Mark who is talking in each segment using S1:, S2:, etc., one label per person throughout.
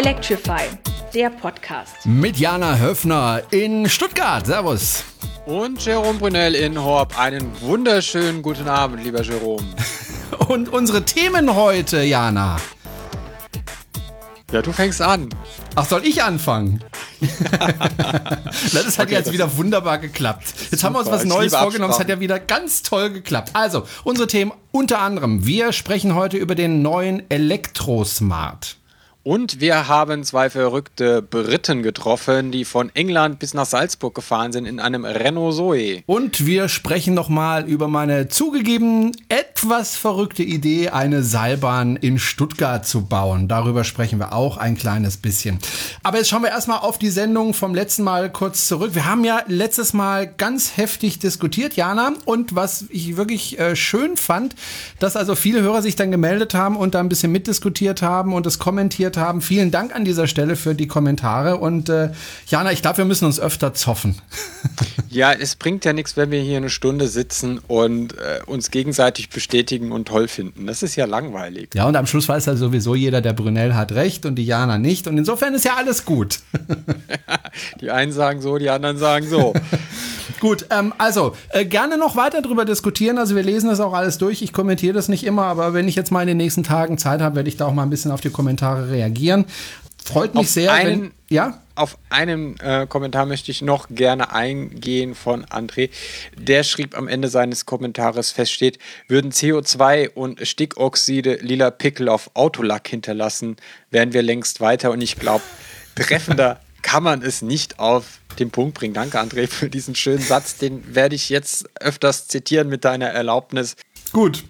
S1: Electrify, der Podcast.
S2: Mit Jana Höfner in Stuttgart. Servus.
S3: Und Jerome Brunel in Horb. Einen wunderschönen guten Abend, lieber Jerome.
S2: Und unsere Themen heute, Jana.
S3: Ja, du fängst an.
S2: Ach, soll ich anfangen? das hat okay, jetzt wieder wunderbar geklappt. Jetzt super. haben wir uns was Neues vorgenommen. Es hat ja wieder ganz toll geklappt. Also, unsere Themen unter anderem. Wir sprechen heute über den neuen Elektrosmart.
S3: Und wir haben zwei verrückte Briten getroffen, die von England bis nach Salzburg gefahren sind in einem Renault Zoe.
S2: Und wir sprechen nochmal über meine zugegeben etwas verrückte Idee, eine Seilbahn in Stuttgart zu bauen. Darüber sprechen wir auch ein kleines bisschen. Aber jetzt schauen wir erstmal auf die Sendung vom letzten Mal kurz zurück. Wir haben ja letztes Mal ganz heftig diskutiert, Jana. Und was ich wirklich äh, schön fand, dass also viele Hörer sich dann gemeldet haben und da ein bisschen mitdiskutiert haben und es kommentiert kommentiert haben. Vielen Dank an dieser Stelle für die Kommentare. Und äh, Jana, ich glaube, wir müssen uns öfter zoffen.
S3: Ja, es bringt ja nichts, wenn wir hier eine Stunde sitzen und äh, uns gegenseitig bestätigen und toll finden. Das ist ja langweilig.
S2: Ja, und am Schluss weiß ja sowieso jeder, der Brunel hat recht und die Jana nicht. Und insofern ist ja alles gut.
S3: die einen sagen so, die anderen sagen so.
S2: Gut, ähm, also äh, gerne noch weiter darüber diskutieren. Also wir lesen das auch alles durch. Ich kommentiere das nicht immer, aber wenn ich jetzt mal in den nächsten Tagen Zeit habe, werde ich da auch mal ein bisschen auf die Kommentare reagieren. Freut mich
S3: auf
S2: sehr.
S3: Einen, wenn, ja? Auf einen äh, Kommentar möchte ich noch gerne eingehen von André. Der schrieb am Ende seines Kommentares feststeht, würden CO2 und Stickoxide lila Pickel auf Autolack hinterlassen, wären wir längst weiter. Und ich glaube, treffender kann man es nicht auf den Punkt bringen. Danke, André, für diesen schönen Satz. Den werde ich jetzt öfters zitieren mit deiner Erlaubnis.
S2: Gut,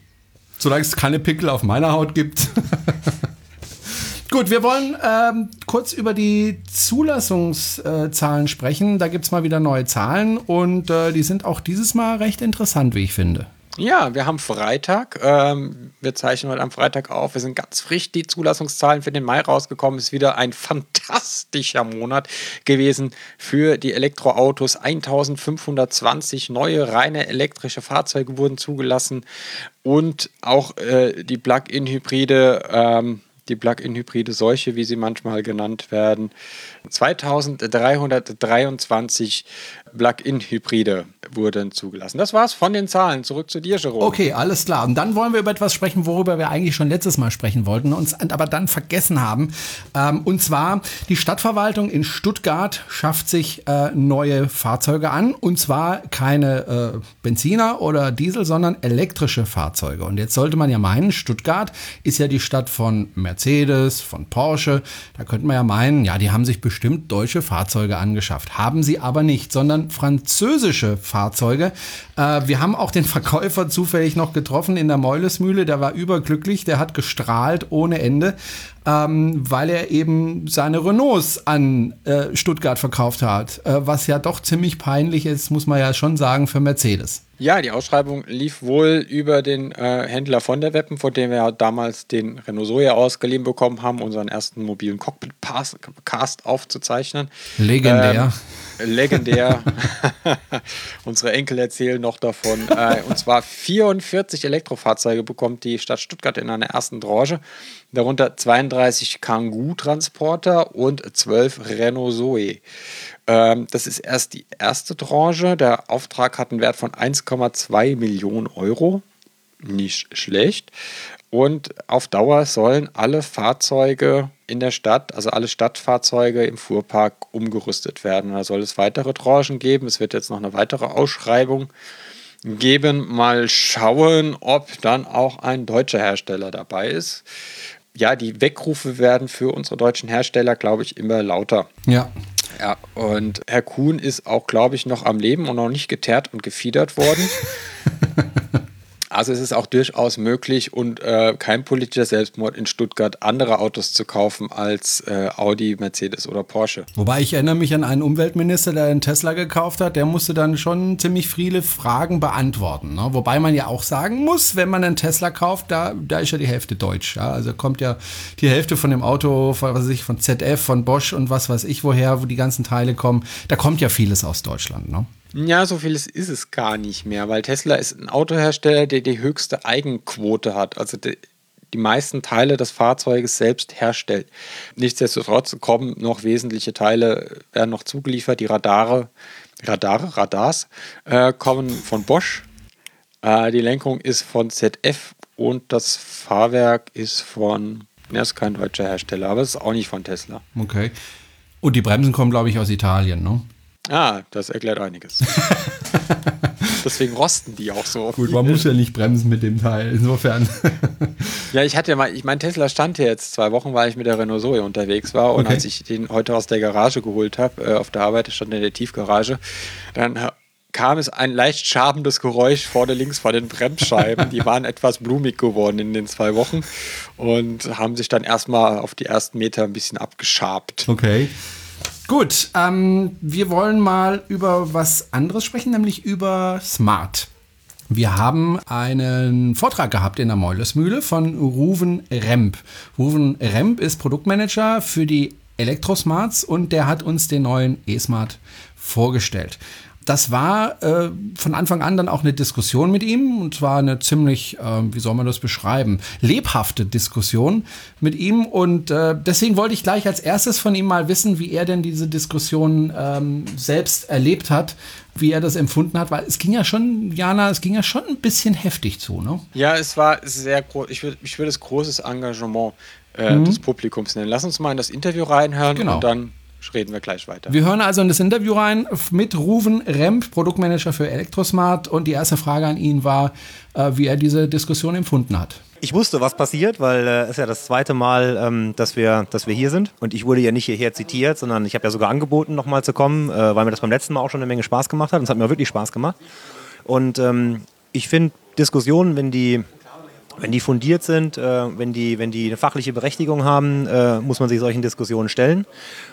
S2: solange es keine Pickel auf meiner Haut gibt. Gut, wir wollen ähm, kurz über die Zulassungszahlen sprechen. Da gibt es mal wieder neue Zahlen und äh, die sind auch dieses Mal recht interessant, wie ich finde.
S3: Ja, wir haben Freitag. Ähm, wir zeichnen heute am Freitag auf. Wir sind ganz frisch. Die Zulassungszahlen für den Mai rausgekommen. Ist wieder ein fantastischer Monat gewesen für die Elektroautos. 1520 neue reine elektrische Fahrzeuge wurden zugelassen und auch äh, die Plug-in-Hybride. Ähm, die Plug-in-Hybride Seuche, wie sie manchmal genannt werden. 2323 Plug-in-Hybride wurden zugelassen. Das war's von den Zahlen. Zurück zu dir, Jerome.
S2: Okay, alles klar. Und dann wollen wir über etwas sprechen, worüber wir eigentlich schon letztes Mal sprechen wollten, uns aber dann vergessen haben. Ähm, und zwar die Stadtverwaltung in Stuttgart schafft sich äh, neue Fahrzeuge an. Und zwar keine äh, Benziner oder Diesel, sondern elektrische Fahrzeuge. Und jetzt sollte man ja meinen, Stuttgart ist ja die Stadt von Mercedes, von Porsche. Da könnte man ja meinen, ja, die haben sich bestimmt deutsche Fahrzeuge angeschafft. Haben sie aber nicht, sondern französische Fahrzeuge. Äh, wir haben auch den Verkäufer zufällig noch getroffen in der Meulesmühle. Der war überglücklich, der hat gestrahlt ohne Ende ähm, weil er eben seine Renaults an äh, Stuttgart verkauft hat, äh, was ja doch ziemlich peinlich ist, muss man ja schon sagen, für Mercedes.
S3: Ja, die Ausschreibung lief wohl über den äh, Händler von der Weppen, von dem wir damals den Renault Zoe ausgeliehen bekommen haben, unseren ersten mobilen Cockpit-Cast aufzuzeichnen.
S2: Legendär. Ähm,
S3: legendär. Unsere Enkel erzählen noch davon. Äh, und zwar 44 Elektrofahrzeuge bekommt die Stadt Stuttgart in einer ersten Tranche. Darunter 32 Kangoo-Transporter und 12 Renault Zoe. Ähm, das ist erst die erste Tranche. Der Auftrag hat einen Wert von 1,2 Millionen Euro. Nicht schlecht. Und auf Dauer sollen alle Fahrzeuge in der Stadt, also alle Stadtfahrzeuge im Fuhrpark umgerüstet werden. Da soll es weitere Tranchen geben. Es wird jetzt noch eine weitere Ausschreibung geben. Mal schauen, ob dann auch ein deutscher Hersteller dabei ist. Ja, die Weckrufe werden für unsere deutschen Hersteller, glaube ich, immer lauter.
S2: Ja.
S3: Ja, und Herr Kuhn ist auch, glaube ich, noch am Leben und noch nicht geteert und gefiedert worden. Also es ist auch durchaus möglich und äh, kein politischer Selbstmord in Stuttgart, andere Autos zu kaufen als äh, Audi, Mercedes oder Porsche.
S2: Wobei ich erinnere mich an einen Umweltminister, der einen Tesla gekauft hat, der musste dann schon ziemlich viele Fragen beantworten. Ne? Wobei man ja auch sagen muss, wenn man einen Tesla kauft, da, da ist ja die Hälfte deutsch. Ja? Also kommt ja die Hälfte von dem Auto, von, was weiß ich, von ZF, von Bosch und was weiß ich woher, wo die ganzen Teile kommen. Da kommt ja vieles aus Deutschland. Ne?
S3: Ja, so vieles ist es gar nicht mehr, weil Tesla ist ein Autohersteller, der die höchste Eigenquote hat. Also die, die meisten Teile des Fahrzeuges selbst herstellt. Nichtsdestotrotz kommen noch wesentliche Teile, werden noch zugeliefert. Die Radare, Radare, Radars äh, kommen von Bosch. Äh, die Lenkung ist von ZF und das Fahrwerk ist von, ne, ist kein deutscher Hersteller, aber es ist auch nicht von Tesla.
S2: Okay. Und die Bremsen kommen, glaube ich, aus Italien, ne?
S3: Ah, das erklärt einiges. Deswegen rosten die auch so.
S2: Gut, man muss ja nicht bremsen mit dem Teil, insofern.
S3: ja, ich hatte ja mal, ich mein Tesla stand hier jetzt zwei Wochen, weil ich mit der Renault Zoe unterwegs war und okay. als ich den heute aus der Garage geholt habe, äh, auf der Arbeit, stand in der Tiefgarage, dann kam es ein leicht schabendes Geräusch vorne links vor den Bremsscheiben. Die waren etwas blumig geworden in den zwei Wochen und haben sich dann erstmal auf die ersten Meter ein bisschen abgeschabt.
S2: Okay. Gut, ähm, wir wollen mal über was anderes sprechen, nämlich über Smart. Wir haben einen Vortrag gehabt in der Meulesmühle von Ruven Remp. Ruven Remp ist Produktmanager für die Elektrosmarts und der hat uns den neuen E-Smart vorgestellt das war äh, von Anfang an dann auch eine Diskussion mit ihm und zwar eine ziemlich, äh, wie soll man das beschreiben, lebhafte Diskussion mit ihm und äh, deswegen wollte ich gleich als erstes von ihm mal wissen, wie er denn diese Diskussion ähm, selbst erlebt hat, wie er das empfunden hat, weil es ging ja schon, Jana, es ging ja schon ein bisschen heftig zu, ne?
S3: Ja, es war sehr groß, ich würde ich würd es großes Engagement äh, mhm. des Publikums nennen. Lass uns mal in das Interview reinhören genau. und dann reden wir gleich weiter.
S2: Wir hören also in das Interview rein mit Ruven Remp, Produktmanager für Elektrosmart. Und die erste Frage an ihn war, äh, wie er diese Diskussion empfunden hat.
S4: Ich wusste, was passiert, weil es äh, ist ja das zweite Mal, ähm, dass, wir, dass wir hier sind. Und ich wurde ja nicht hierher zitiert, sondern ich habe ja sogar angeboten, nochmal zu kommen, äh, weil mir das beim letzten Mal auch schon eine Menge Spaß gemacht hat. Und es hat mir wirklich Spaß gemacht. Und ähm, ich finde Diskussionen, wenn die wenn die fundiert sind, äh, wenn, die, wenn die eine fachliche Berechtigung haben, äh, muss man sich solchen Diskussionen stellen.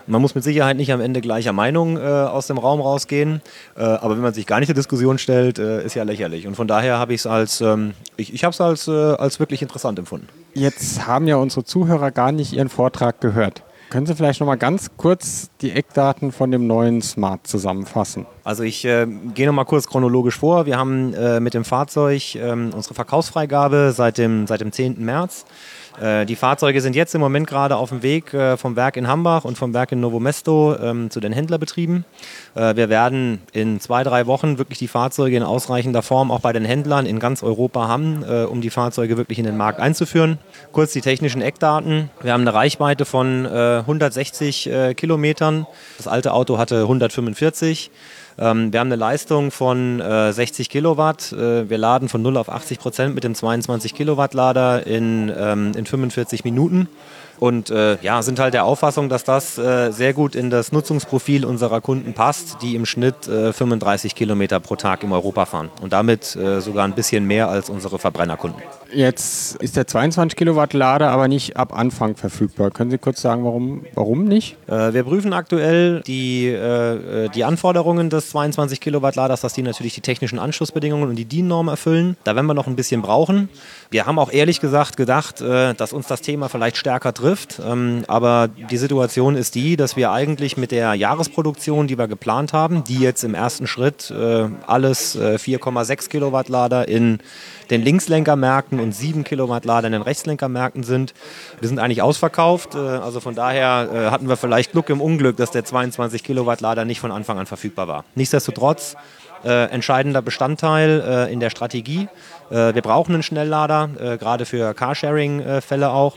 S4: Man muss mit Sicherheit nicht am Ende gleicher Meinung äh, aus dem Raum rausgehen, äh, aber wenn man sich gar nicht der Diskussion stellt, äh, ist ja lächerlich. Und von daher habe ich es als, ähm, ich, ich als, äh, als wirklich interessant empfunden.
S3: Jetzt haben ja unsere Zuhörer gar nicht Ihren Vortrag gehört. Können Sie vielleicht noch mal ganz kurz die Eckdaten von dem neuen Smart zusammenfassen?
S4: Also ich äh, gehe noch mal kurz chronologisch vor. Wir haben äh, mit dem Fahrzeug äh, unsere Verkaufsfreigabe seit dem, seit dem 10. März. Äh, die Fahrzeuge sind jetzt im Moment gerade auf dem Weg äh, vom Werk in Hambach und vom Werk in Novo Mesto ähm, zu den Händlerbetrieben. Äh, wir werden in zwei, drei Wochen wirklich die Fahrzeuge in ausreichender Form auch bei den Händlern in ganz Europa haben, um die Fahrzeuge wirklich in den Markt einzuführen. Kurz die technischen Eckdaten. Wir haben eine Reichweite von 160 Kilometern. Das alte Auto hatte 145. Ähm, wir haben eine Leistung von äh, 60 Kilowatt. Äh, wir laden von 0 auf 80 Prozent mit dem 22 Kilowatt Lader in, ähm, in 45 Minuten. Und äh, ja, sind halt der Auffassung, dass das äh, sehr gut in das Nutzungsprofil unserer Kunden passt, die im Schnitt äh, 35 Kilometer pro Tag in Europa fahren. Und damit äh, sogar ein bisschen mehr als unsere Verbrennerkunden.
S3: Jetzt ist der 22 Kilowatt Lader aber nicht ab Anfang verfügbar. Können Sie kurz sagen, warum, warum nicht?
S4: Äh, wir prüfen aktuell die, äh, die Anforderungen des 22 Kilowatt Laders, dass die natürlich die technischen Anschlussbedingungen und die DIN-Norm erfüllen. Da werden wir noch ein bisschen brauchen. Wir haben auch ehrlich gesagt gedacht, dass uns das Thema vielleicht stärker trifft. Ähm, aber die Situation ist die, dass wir eigentlich mit der Jahresproduktion, die wir geplant haben, die jetzt im ersten Schritt äh, alles äh, 4,6 Kilowatt Lader in den Linkslenkermärkten und 7 Kilowatt Lader in den Rechtslenkermärkten sind. Wir sind eigentlich ausverkauft. Äh, also von daher äh, hatten wir vielleicht Glück im Unglück, dass der 22 Kilowatt Lader nicht von Anfang an verfügbar war. Nichtsdestotrotz äh, entscheidender Bestandteil äh, in der Strategie. Äh, wir brauchen einen Schnelllader, äh, gerade für Carsharing-Fälle auch.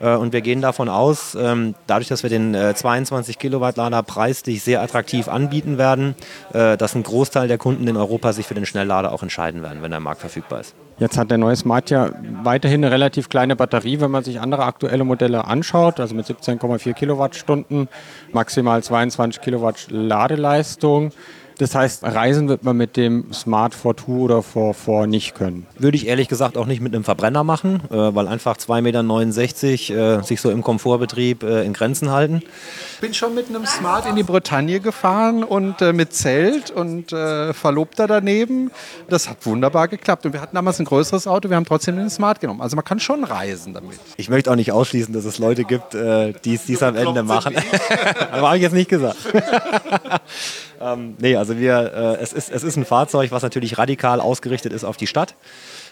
S4: Äh, und wir gehen davon aus, ähm, dadurch, dass wir den 22 äh, Kilowatt Lader preislich sehr attraktiv anbieten werden, dass ein Großteil der Kunden in Europa sich für den Schnelllader auch entscheiden werden, wenn der Markt verfügbar ist.
S3: Jetzt hat der neue Smart ja weiterhin eine relativ kleine Batterie, wenn man sich andere aktuelle Modelle anschaut, also mit 17,4 Kilowattstunden, maximal 22 Kilowatt Ladeleistung. Das heißt, reisen wird man mit dem Smart 4 oder 4 nicht können.
S4: Würde ich ehrlich gesagt auch nicht mit einem Verbrenner machen, äh, weil einfach 2,69 Meter äh, sich so im Komfortbetrieb äh, in Grenzen halten.
S2: Ich bin schon mit einem Smart in die Bretagne gefahren und äh, mit Zelt und äh, Verlobter daneben. Das hat wunderbar geklappt. Und wir hatten damals ein größeres Auto, wir haben trotzdem den Smart genommen. Also man kann schon reisen damit.
S4: Ich möchte auch nicht ausschließen, dass es Leute gibt, äh, die es am Ende machen. Aber habe ich jetzt nicht gesagt. ähm, nee, also wir, äh, es, ist, es ist ein Fahrzeug, was natürlich radikal ausgerichtet ist auf die Stadt.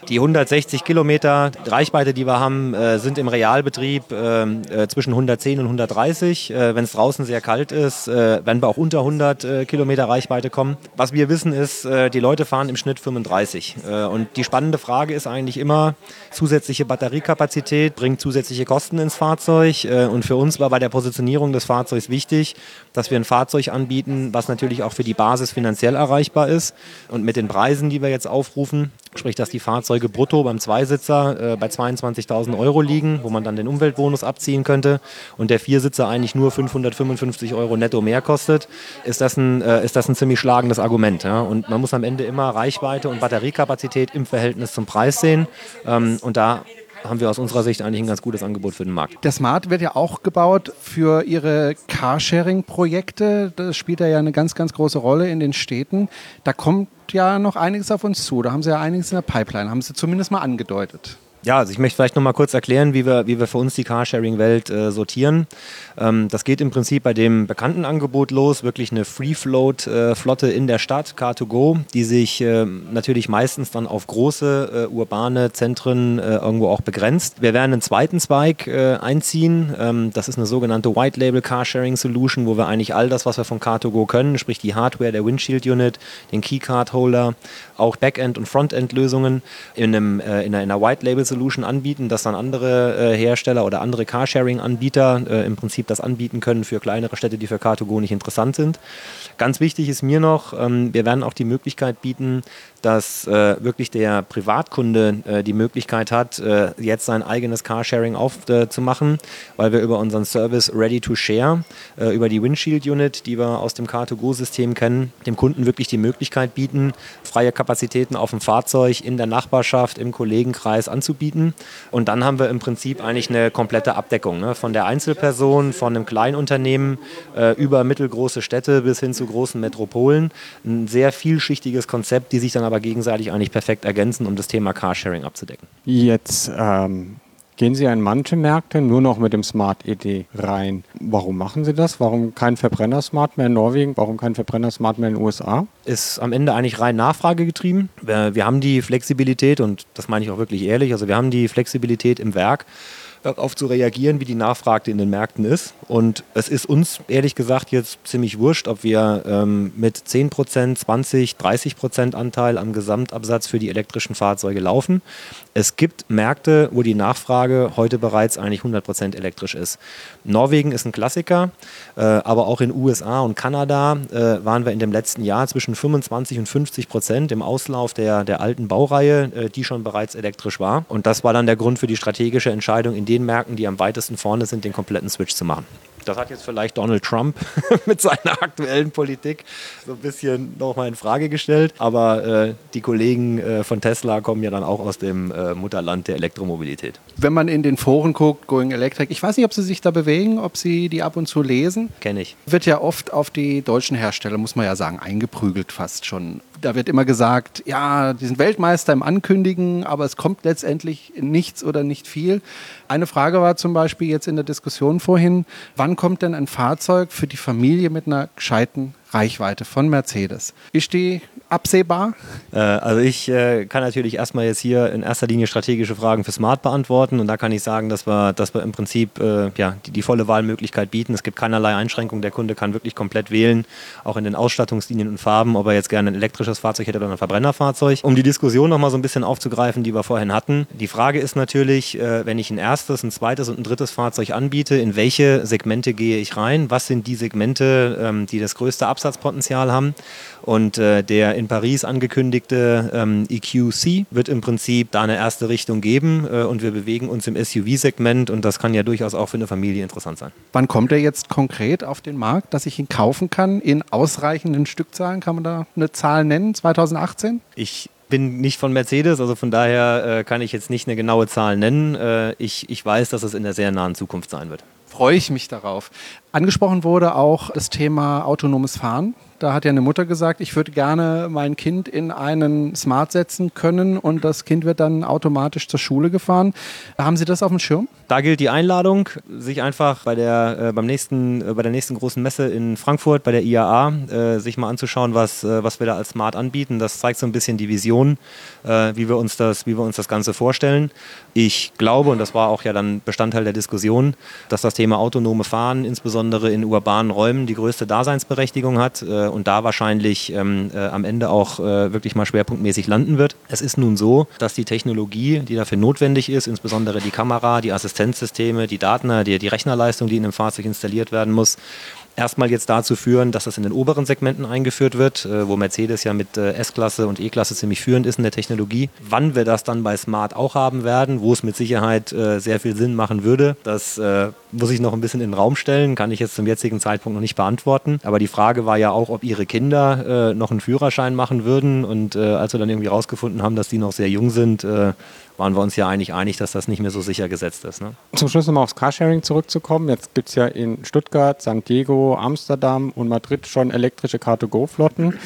S4: Die 160 Kilometer Reichweite, die wir haben, äh, sind im Realbetrieb ähm, äh, zwischen 110 und 130. Äh, Wenn es draußen sehr kalt ist, äh, werden wir auch unter 100 äh, Kilometer Reichweite kommen. Was wir wissen ist, äh, die Leute fahren im Schnitt 35. Äh, und die spannende Frage ist eigentlich immer, zusätzliche Batteriekapazität bringt zusätzliche Kosten ins Fahrzeug. Äh, und für uns war bei der Positionierung des Fahrzeugs wichtig, dass wir ein Fahrzeug anbieten, was natürlich auch für die Basis finanziell erreichbar ist. Und mit den Preisen, die wir jetzt aufrufen, sprich, dass die Fahrzeuge brutto beim Zweisitzer äh, bei 22.000 Euro liegen, wo man dann den Umweltbonus abziehen könnte und der Viersitzer eigentlich nur 555 Euro netto mehr kostet, ist das ein, äh, ist das ein ziemlich schlagendes Argument. Ja? Und man muss am Ende immer Reichweite und Batteriekapazität im Verhältnis zum Preis sehen. Ähm, und da haben wir aus unserer Sicht eigentlich ein ganz gutes Angebot für den Markt.
S2: Der Smart wird ja auch gebaut für Ihre Carsharing-Projekte. Das spielt ja eine ganz, ganz große Rolle in den Städten. Da kommt ja noch einiges auf uns zu. Da haben Sie ja einiges in der Pipeline, haben Sie zumindest mal angedeutet.
S4: Ja, also ich möchte vielleicht noch mal kurz erklären, wie wir, wie wir für uns die Carsharing-Welt äh, sortieren. Ähm, das geht im Prinzip bei dem bekannten Angebot los, wirklich eine Free-Float-Flotte in der Stadt, Car2Go, die sich äh, natürlich meistens dann auf große äh, urbane Zentren äh, irgendwo auch begrenzt. Wir werden einen zweiten Zweig äh, einziehen. Ähm, das ist eine sogenannte White-Label Carsharing Solution, wo wir eigentlich all das, was wir von Car2Go können, sprich die Hardware, der Windshield-Unit, den Keycard-Holder, auch Backend- und Frontend-Lösungen in, einem, äh, in einer, in einer White-Label-Solution anbieten, dass dann andere äh, Hersteller oder andere Carsharing-Anbieter äh, im Prinzip das anbieten können für kleinere Städte, die für Car2Go nicht interessant sind. Ganz wichtig ist mir noch, ähm, wir werden auch die Möglichkeit bieten, dass äh, wirklich der Privatkunde äh, die Möglichkeit hat, äh, jetzt sein eigenes Carsharing aufzumachen, weil wir über unseren Service Ready to Share, über die Windshield Unit, die wir aus dem Car2Go-System kennen, dem Kunden wirklich die Möglichkeit bieten, freie Kapazitäten auf dem Fahrzeug in der Nachbarschaft, im Kollegenkreis anzubieten. Und dann haben wir im Prinzip eigentlich eine komplette Abdeckung ne? von der Einzelperson, von einem Kleinunternehmen über mittelgroße Städte bis hin zu großen Metropolen. Ein sehr vielschichtiges Konzept, die sich dann aber gegenseitig eigentlich perfekt ergänzen, um das Thema Carsharing abzudecken.
S5: Jetzt ähm, gehen Sie in manche Märkte nur noch mit dem Smart ED rein. Warum machen Sie das? Warum kein Verbrenner-Smart mehr in Norwegen? Warum kein Verbrenner-Smart mehr in den USA?
S4: ist am Ende eigentlich rein nachfragegetrieben. Wir, wir haben die Flexibilität, und das meine ich auch wirklich ehrlich, also wir haben die Flexibilität im Werk, darauf zu reagieren, wie die Nachfrage in den Märkten ist. Und es ist uns ehrlich gesagt jetzt ziemlich wurscht, ob wir ähm, mit 10%, 20, 30% Anteil am Gesamtabsatz für die elektrischen Fahrzeuge laufen. Es gibt Märkte, wo die Nachfrage heute bereits eigentlich 100% elektrisch ist. Norwegen ist ein Klassiker, äh, aber auch in USA und Kanada äh, waren wir in dem letzten Jahr zwischen 25 und 50 Prozent im Auslauf der, der alten Baureihe, äh, die schon bereits elektrisch war. Und das war dann der Grund für die strategische Entscheidung, in den Märkten, die am weitesten vorne sind, den kompletten Switch zu machen. Das hat jetzt vielleicht Donald Trump mit seiner aktuellen Politik so ein bisschen nochmal in Frage gestellt. Aber äh, die Kollegen äh, von Tesla kommen ja dann auch aus dem äh, Mutterland der Elektromobilität.
S2: Wenn man in den Foren guckt, Going Electric, ich weiß nicht, ob Sie sich da bewegen, ob Sie die ab und zu lesen.
S4: Kenne ich.
S2: Wird ja oft auf die deutschen Hersteller, muss man ja sagen, eingeprügelt fast schon. Da wird immer gesagt, ja, die sind Weltmeister im Ankündigen, aber es kommt letztendlich nichts oder nicht viel. Eine Frage war zum Beispiel jetzt in der Diskussion vorhin, wann kommt denn ein Fahrzeug für die Familie mit einer gescheiten Reichweite von Mercedes? Ist die absehbar?
S4: Äh, also ich äh, kann natürlich erstmal jetzt hier in erster Linie strategische Fragen für Smart beantworten und da kann ich sagen, dass wir, dass wir im Prinzip äh, ja, die, die volle Wahlmöglichkeit bieten. Es gibt keinerlei Einschränkungen. Der Kunde kann wirklich komplett wählen, auch in den Ausstattungslinien und Farben, ob er jetzt gerne ein elektrisches Fahrzeug hätte oder ein Verbrennerfahrzeug. Um die Diskussion nochmal so ein bisschen aufzugreifen, die wir vorhin hatten. Die Frage ist natürlich, äh, wenn ich ein erstes, ein zweites und ein drittes Fahrzeug anbiete, in welche Segmente gehe ich rein? Was sind die Segmente, ähm, die das größte Absatzpotenzial haben? Und äh, der in Paris angekündigte ähm, EQC wird im Prinzip da eine erste Richtung geben äh, und wir bewegen uns im SUV-Segment und das kann ja durchaus auch für eine Familie interessant sein.
S2: Wann kommt er jetzt konkret auf den Markt, dass ich ihn kaufen kann in ausreichenden Stückzahlen? Kann man da eine Zahl nennen? 2018?
S4: Ich bin nicht von Mercedes, also von daher äh, kann ich jetzt nicht eine genaue Zahl nennen. Äh, ich, ich weiß, dass es in der sehr nahen Zukunft sein wird.
S2: Freue ich mich darauf. Angesprochen wurde auch das Thema autonomes Fahren. Da hat ja eine Mutter gesagt, ich würde gerne mein Kind in einen Smart setzen können und das Kind wird dann automatisch zur Schule gefahren. Haben Sie das auf dem Schirm?
S4: Da gilt die Einladung, sich einfach bei der, äh, beim nächsten, äh, bei der nächsten großen Messe in Frankfurt, bei der IAA, äh, sich mal anzuschauen, was, äh, was wir da als Smart anbieten. Das zeigt so ein bisschen die Vision, äh, wie, wir uns das, wie wir uns das Ganze vorstellen. Ich glaube, und das war auch ja dann Bestandteil der Diskussion, dass das Thema autonome Fahren insbesondere in urbanen Räumen die größte Daseinsberechtigung hat äh, und da wahrscheinlich ähm, äh, am Ende auch äh, wirklich mal schwerpunktmäßig landen wird. Es ist nun so, dass die Technologie, die dafür notwendig ist, insbesondere die Kamera, die Assistenzsysteme, die Daten, die, die Rechnerleistung, die in dem Fahrzeug installiert werden muss, erstmal jetzt dazu führen, dass das in den oberen Segmenten eingeführt wird, äh, wo Mercedes ja mit äh, S-Klasse und E-Klasse ziemlich führend ist in der Technologie. Wann wir das dann bei Smart auch haben werden, wo es mit Sicherheit äh, sehr viel Sinn machen würde, das muss ich noch ein bisschen in den Raum stellen, kann ich jetzt zum jetzigen Zeitpunkt noch nicht beantworten. Aber die Frage war ja auch, ob ihre Kinder noch einen Führerschein machen würden. Und als wir dann irgendwie rausgefunden haben, dass die noch sehr jung sind, waren wir uns ja eigentlich einig, dass das nicht mehr so sicher gesetzt ist. Ne?
S5: Zum Schluss nochmal aufs Carsharing zurückzukommen. Jetzt gibt es ja in Stuttgart, San Diego, Amsterdam und Madrid schon elektrische Car-to-Go-Flotten.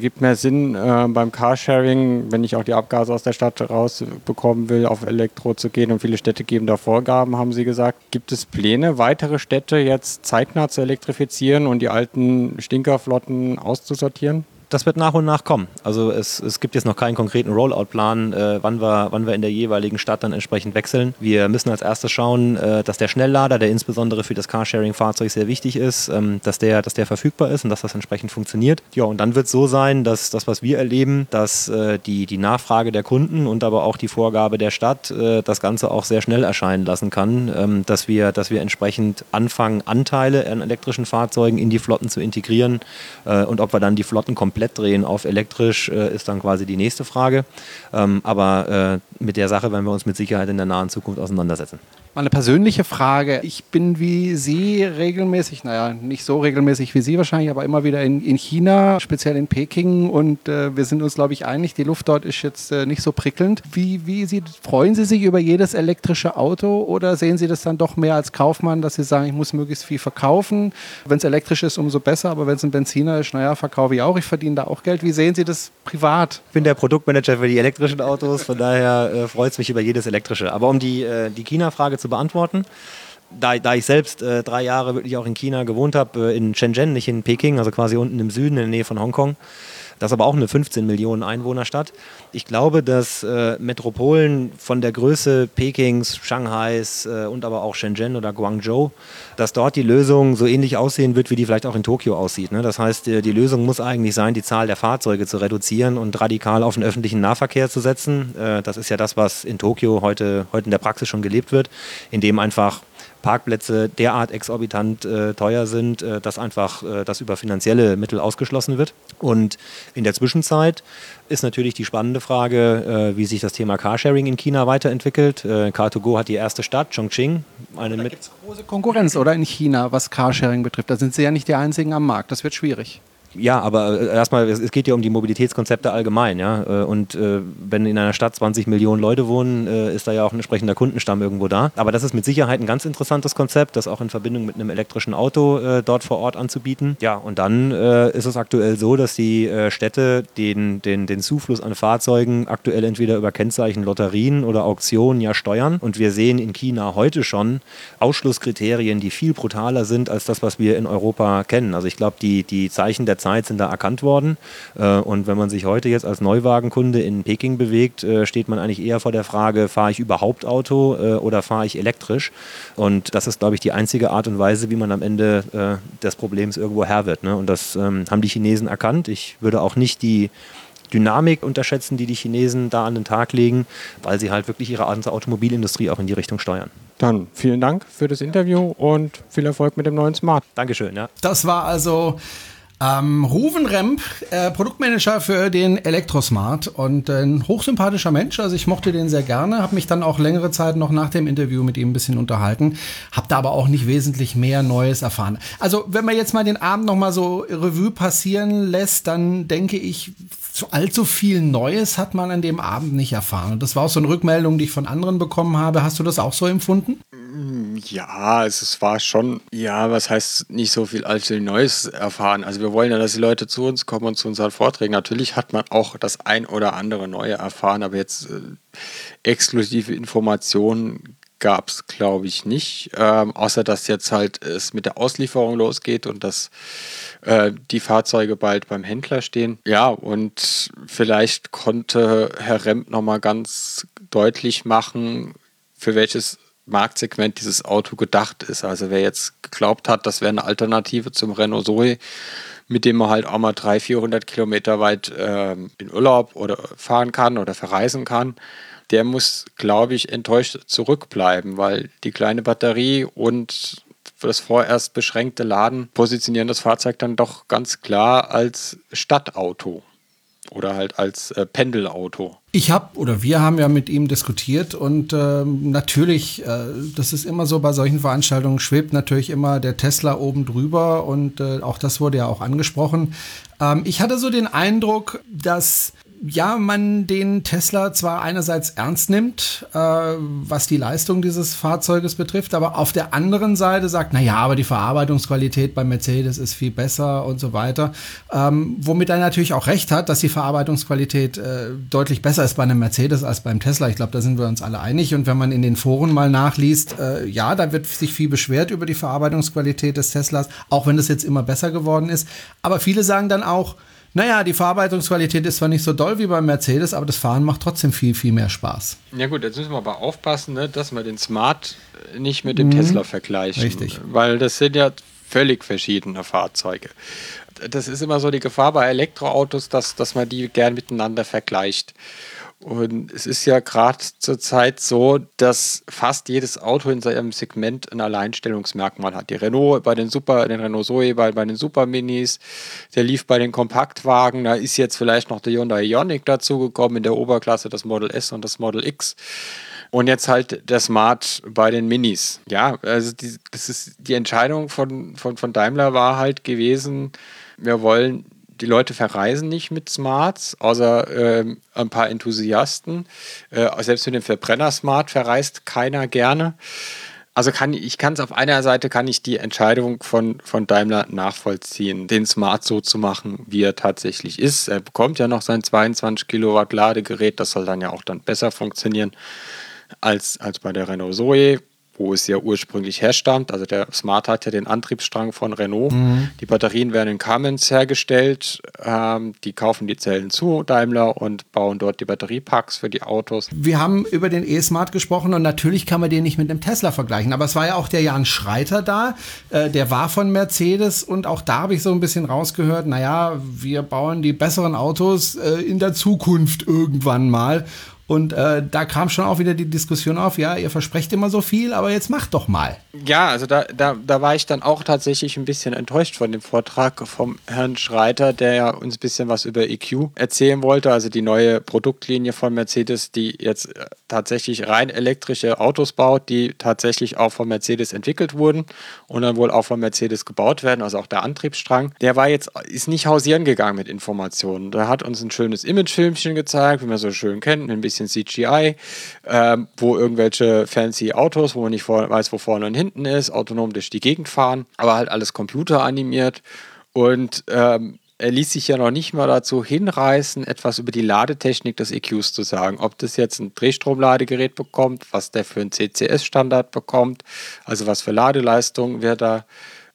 S5: Gibt mehr Sinn äh, beim Carsharing, wenn ich auch die Abgase aus der Stadt rausbekommen will, auf Elektro zu gehen und viele Städte geben da Vorgaben, haben Sie gesagt. Gibt es Pläne, weitere Städte jetzt zeitnah zu elektrifizieren und die alten Stinkerflotten auszusortieren?
S4: Das wird nach und nach kommen. Also es, es gibt jetzt noch keinen konkreten Rollout-Plan, äh, wann, wir, wann wir in der jeweiligen Stadt dann entsprechend wechseln. Wir müssen als erstes schauen, äh, dass der Schnelllader, der insbesondere für das Carsharing-Fahrzeug sehr wichtig ist, ähm, dass, der, dass der verfügbar ist und dass das entsprechend funktioniert. Ja, und dann wird es so sein, dass das, was wir erleben, dass äh, die, die Nachfrage der Kunden und aber auch die Vorgabe der Stadt äh, das Ganze auch sehr schnell erscheinen lassen kann, ähm, dass, wir, dass wir entsprechend anfangen, Anteile an elektrischen Fahrzeugen in die Flotten zu integrieren äh, und ob wir dann die Flotten komplett komplett drehen auf elektrisch, äh, ist dann quasi die nächste Frage. Ähm, aber äh, mit der Sache werden wir uns mit Sicherheit in der nahen Zukunft auseinandersetzen.
S2: Mal eine persönliche Frage. Ich bin wie Sie regelmäßig, naja, nicht so regelmäßig wie Sie wahrscheinlich, aber immer wieder in, in China, speziell in Peking. Und äh, wir sind uns, glaube ich, einig, die Luft dort ist jetzt äh, nicht so prickelnd. Wie, wie Sie, freuen Sie sich über jedes elektrische Auto oder sehen Sie das dann doch mehr als Kaufmann, dass Sie sagen, ich muss möglichst viel verkaufen? Wenn es elektrisch ist, umso besser. Aber wenn es ein Benziner ist, naja, verkaufe ich auch, ich verdiene da auch Geld. Wie sehen Sie das privat?
S4: Ich bin der Produktmanager für die elektrischen Autos, von daher äh, freut es mich über jedes elektrische. Aber um die, äh, die China-Frage zu zu beantworten. Da, da, ich selbst äh, drei Jahre wirklich auch in China gewohnt habe, äh, in Shenzhen, nicht in Peking, also quasi unten im Süden in der Nähe von Hongkong, das ist aber auch eine 15 Millionen Einwohnerstadt. Ich glaube, dass äh, Metropolen von der Größe Pekings, Shanghais äh, und aber auch Shenzhen oder Guangzhou, dass dort die Lösung so ähnlich aussehen wird, wie die vielleicht auch in Tokio aussieht. Ne? Das heißt, die, die Lösung muss eigentlich sein, die Zahl der Fahrzeuge zu reduzieren und radikal auf den öffentlichen Nahverkehr zu setzen. Äh, das ist ja das, was in Tokio heute, heute in der Praxis schon gelebt wird, indem einfach Parkplätze derart exorbitant äh, teuer sind, äh, dass einfach äh, das über finanzielle Mittel ausgeschlossen wird. Und in der Zwischenzeit ist natürlich die spannende Frage, äh, wie sich das Thema Carsharing in China weiterentwickelt. Äh, Car2Go hat die erste Stadt, Chongqing.
S2: Eine da gibt es große Konkurrenz, oder in China, was Carsharing betrifft. Da sind sie ja nicht die einzigen am Markt. Das wird schwierig.
S4: Ja, aber äh, erstmal, es geht ja um die Mobilitätskonzepte allgemein, ja. Äh, und äh, wenn in einer Stadt 20 Millionen Leute wohnen, ist da ja auch ein entsprechender Kundenstamm irgendwo da. Aber das ist mit Sicherheit ein ganz interessantes Konzept, das auch in Verbindung mit einem elektrischen Auto dort vor Ort anzubieten. Ja, und dann ist es aktuell so, dass die Städte den, den, den Zufluss an Fahrzeugen aktuell entweder über Kennzeichen Lotterien oder Auktionen ja steuern. Und wir sehen in China heute schon Ausschlusskriterien, die viel brutaler sind als das, was wir in Europa kennen. Also ich glaube, die, die Zeichen der Zeit sind da erkannt worden. Äh, und wenn man sich heute jetzt als Neuwagenkunde in Peking bewegt, äh, steht man eigentlich eher vor der Frage, fahre ich überhaupt Auto äh, oder fahre ich elektrisch? Und das ist, glaube ich, die einzige Art und Weise, wie man am Ende des Problems irgendwo Herr wird. Ne? Und das ähm, haben die Chinesen erkannt. Ich würde auch nicht die Dynamik unterschätzen, die die Chinesen da an den Tag legen, weil sie halt wirklich ihre Automobilindustrie auch in die Richtung steuern.
S5: Dann vielen Dank für das Interview und viel Erfolg mit dem neuen Smart.
S4: Dankeschön. Ja.
S2: Das war also ähm, Ruven Remp, äh, Produktmanager für den Elektrosmart und äh, ein hochsympathischer Mensch. Also ich mochte den sehr gerne, habe mich dann auch längere Zeit noch nach dem Interview mit ihm ein bisschen unterhalten, habe da aber auch nicht wesentlich mehr Neues erfahren. Also wenn man jetzt mal den Abend noch mal so Revue passieren lässt, dann denke ich, so allzu viel Neues hat man an dem Abend nicht erfahren. Und das war auch so eine Rückmeldung, die ich von anderen bekommen habe. Hast du das auch so empfunden?
S3: Ja, es war schon, ja, was heißt nicht so viel allzu Neues erfahren. Also wir wollen ja, dass die Leute zu uns kommen und zu unseren Vorträgen. Natürlich hat man auch das ein oder andere Neue erfahren, aber jetzt äh, exklusive Informationen gab es, glaube ich, nicht. Ähm, außer dass jetzt halt es mit der Auslieferung losgeht und dass äh, die Fahrzeuge bald beim Händler stehen. Ja, und vielleicht konnte Herr Remp nochmal ganz deutlich machen, für welches Marktsegment dieses Auto gedacht ist. Also wer jetzt geglaubt hat, das wäre eine Alternative zum Renault Zoe, mit dem man halt auch mal 300, 400 Kilometer weit äh, in Urlaub oder fahren kann oder verreisen kann, der muss, glaube ich, enttäuscht zurückbleiben, weil die kleine Batterie und das vorerst beschränkte Laden positionieren das Fahrzeug dann doch ganz klar als Stadtauto oder halt als äh, Pendelauto.
S2: Ich habe oder wir haben ja mit ihm diskutiert und äh, natürlich, äh, das ist immer so bei solchen Veranstaltungen, schwebt natürlich immer der Tesla oben drüber und äh, auch das wurde ja auch angesprochen. Ähm, ich hatte so den Eindruck, dass ja, man den Tesla zwar einerseits ernst nimmt, äh, was die Leistung dieses Fahrzeuges betrifft, aber auf der anderen Seite sagt, na ja, aber die Verarbeitungsqualität bei Mercedes ist viel besser und so weiter. Ähm, womit er natürlich auch recht hat, dass die Verarbeitungsqualität äh, deutlich besser ist bei einem Mercedes als beim Tesla. Ich glaube, da sind wir uns alle einig. Und wenn man in den Foren mal nachliest, äh, ja, da wird sich viel beschwert über die Verarbeitungsqualität des Teslas, auch wenn das jetzt immer besser geworden ist. Aber viele sagen dann auch, naja, die Verarbeitungsqualität ist zwar nicht so doll wie beim Mercedes, aber das Fahren macht trotzdem viel, viel mehr Spaß.
S3: Ja gut, jetzt müssen wir aber aufpassen, ne, dass wir den Smart nicht mit dem mhm. Tesla vergleichen.
S2: Richtig.
S3: Weil das sind ja völlig verschiedene Fahrzeuge. Das ist immer so die Gefahr bei Elektroautos, dass, dass man die gern miteinander vergleicht. Und es ist ja gerade zurzeit so, dass fast jedes Auto in seinem Segment ein Alleinstellungsmerkmal hat. Die Renault bei den Super, den Renault Zoe bei, bei den Super Minis, der lief bei den Kompaktwagen, da ist jetzt vielleicht noch der Hyundai Ioniq dazugekommen in der Oberklasse, das Model S und das Model X. Und jetzt halt der Smart bei den Minis. Ja, also die, das ist die Entscheidung von, von, von Daimler war halt gewesen, wir wollen die Leute verreisen nicht mit Smarts, außer äh, ein paar Enthusiasten. Äh, selbst mit dem Verbrenner Smart verreist keiner gerne. Also kann ich kann es auf einer Seite kann ich die Entscheidung von, von Daimler nachvollziehen, den Smart so zu machen, wie er tatsächlich ist. Er bekommt ja noch sein 22 Kilowatt Ladegerät, das soll dann ja auch dann besser funktionieren als, als bei der Renault Zoe wo es ja ursprünglich herstammt. Also der Smart hat ja den Antriebsstrang von Renault. Mhm. Die Batterien werden in Cummins hergestellt. Ähm, die kaufen die Zellen zu, Daimler, und bauen dort die Batteriepacks für die Autos.
S2: Wir haben über den E-Smart gesprochen und natürlich kann man den nicht mit dem Tesla vergleichen. Aber es war ja auch der Jan Schreiter da. Äh, der war von Mercedes und auch da habe ich so ein bisschen rausgehört, naja, wir bauen die besseren Autos äh, in der Zukunft irgendwann mal. Und äh, da kam schon auch wieder die Diskussion auf, ja, ihr versprecht immer so viel, aber jetzt macht doch mal.
S3: Ja, also da, da, da war ich dann auch tatsächlich ein bisschen enttäuscht von dem Vortrag vom Herrn Schreiter, der ja uns ein bisschen was über EQ erzählen wollte, also die neue Produktlinie von Mercedes, die jetzt äh, tatsächlich rein elektrische Autos baut, die tatsächlich auch von Mercedes entwickelt wurden und dann wohl auch von Mercedes gebaut werden, also auch der Antriebsstrang. Der war jetzt, ist nicht hausieren gegangen mit Informationen. Da hat uns ein schönes Imagefilmchen gezeigt, wie man so schön kennt, ein bisschen bisschen CGI, ähm, wo irgendwelche fancy Autos, wo man nicht weiß, wo vorne und hinten ist, autonom durch die Gegend fahren, aber halt alles computeranimiert. Und ähm, er ließ sich ja noch nicht mal dazu hinreißen, etwas über die Ladetechnik des EQs zu sagen. Ob das jetzt ein Drehstromladegerät bekommt, was der für einen CCS-Standard bekommt, also was für Ladeleistungen wir da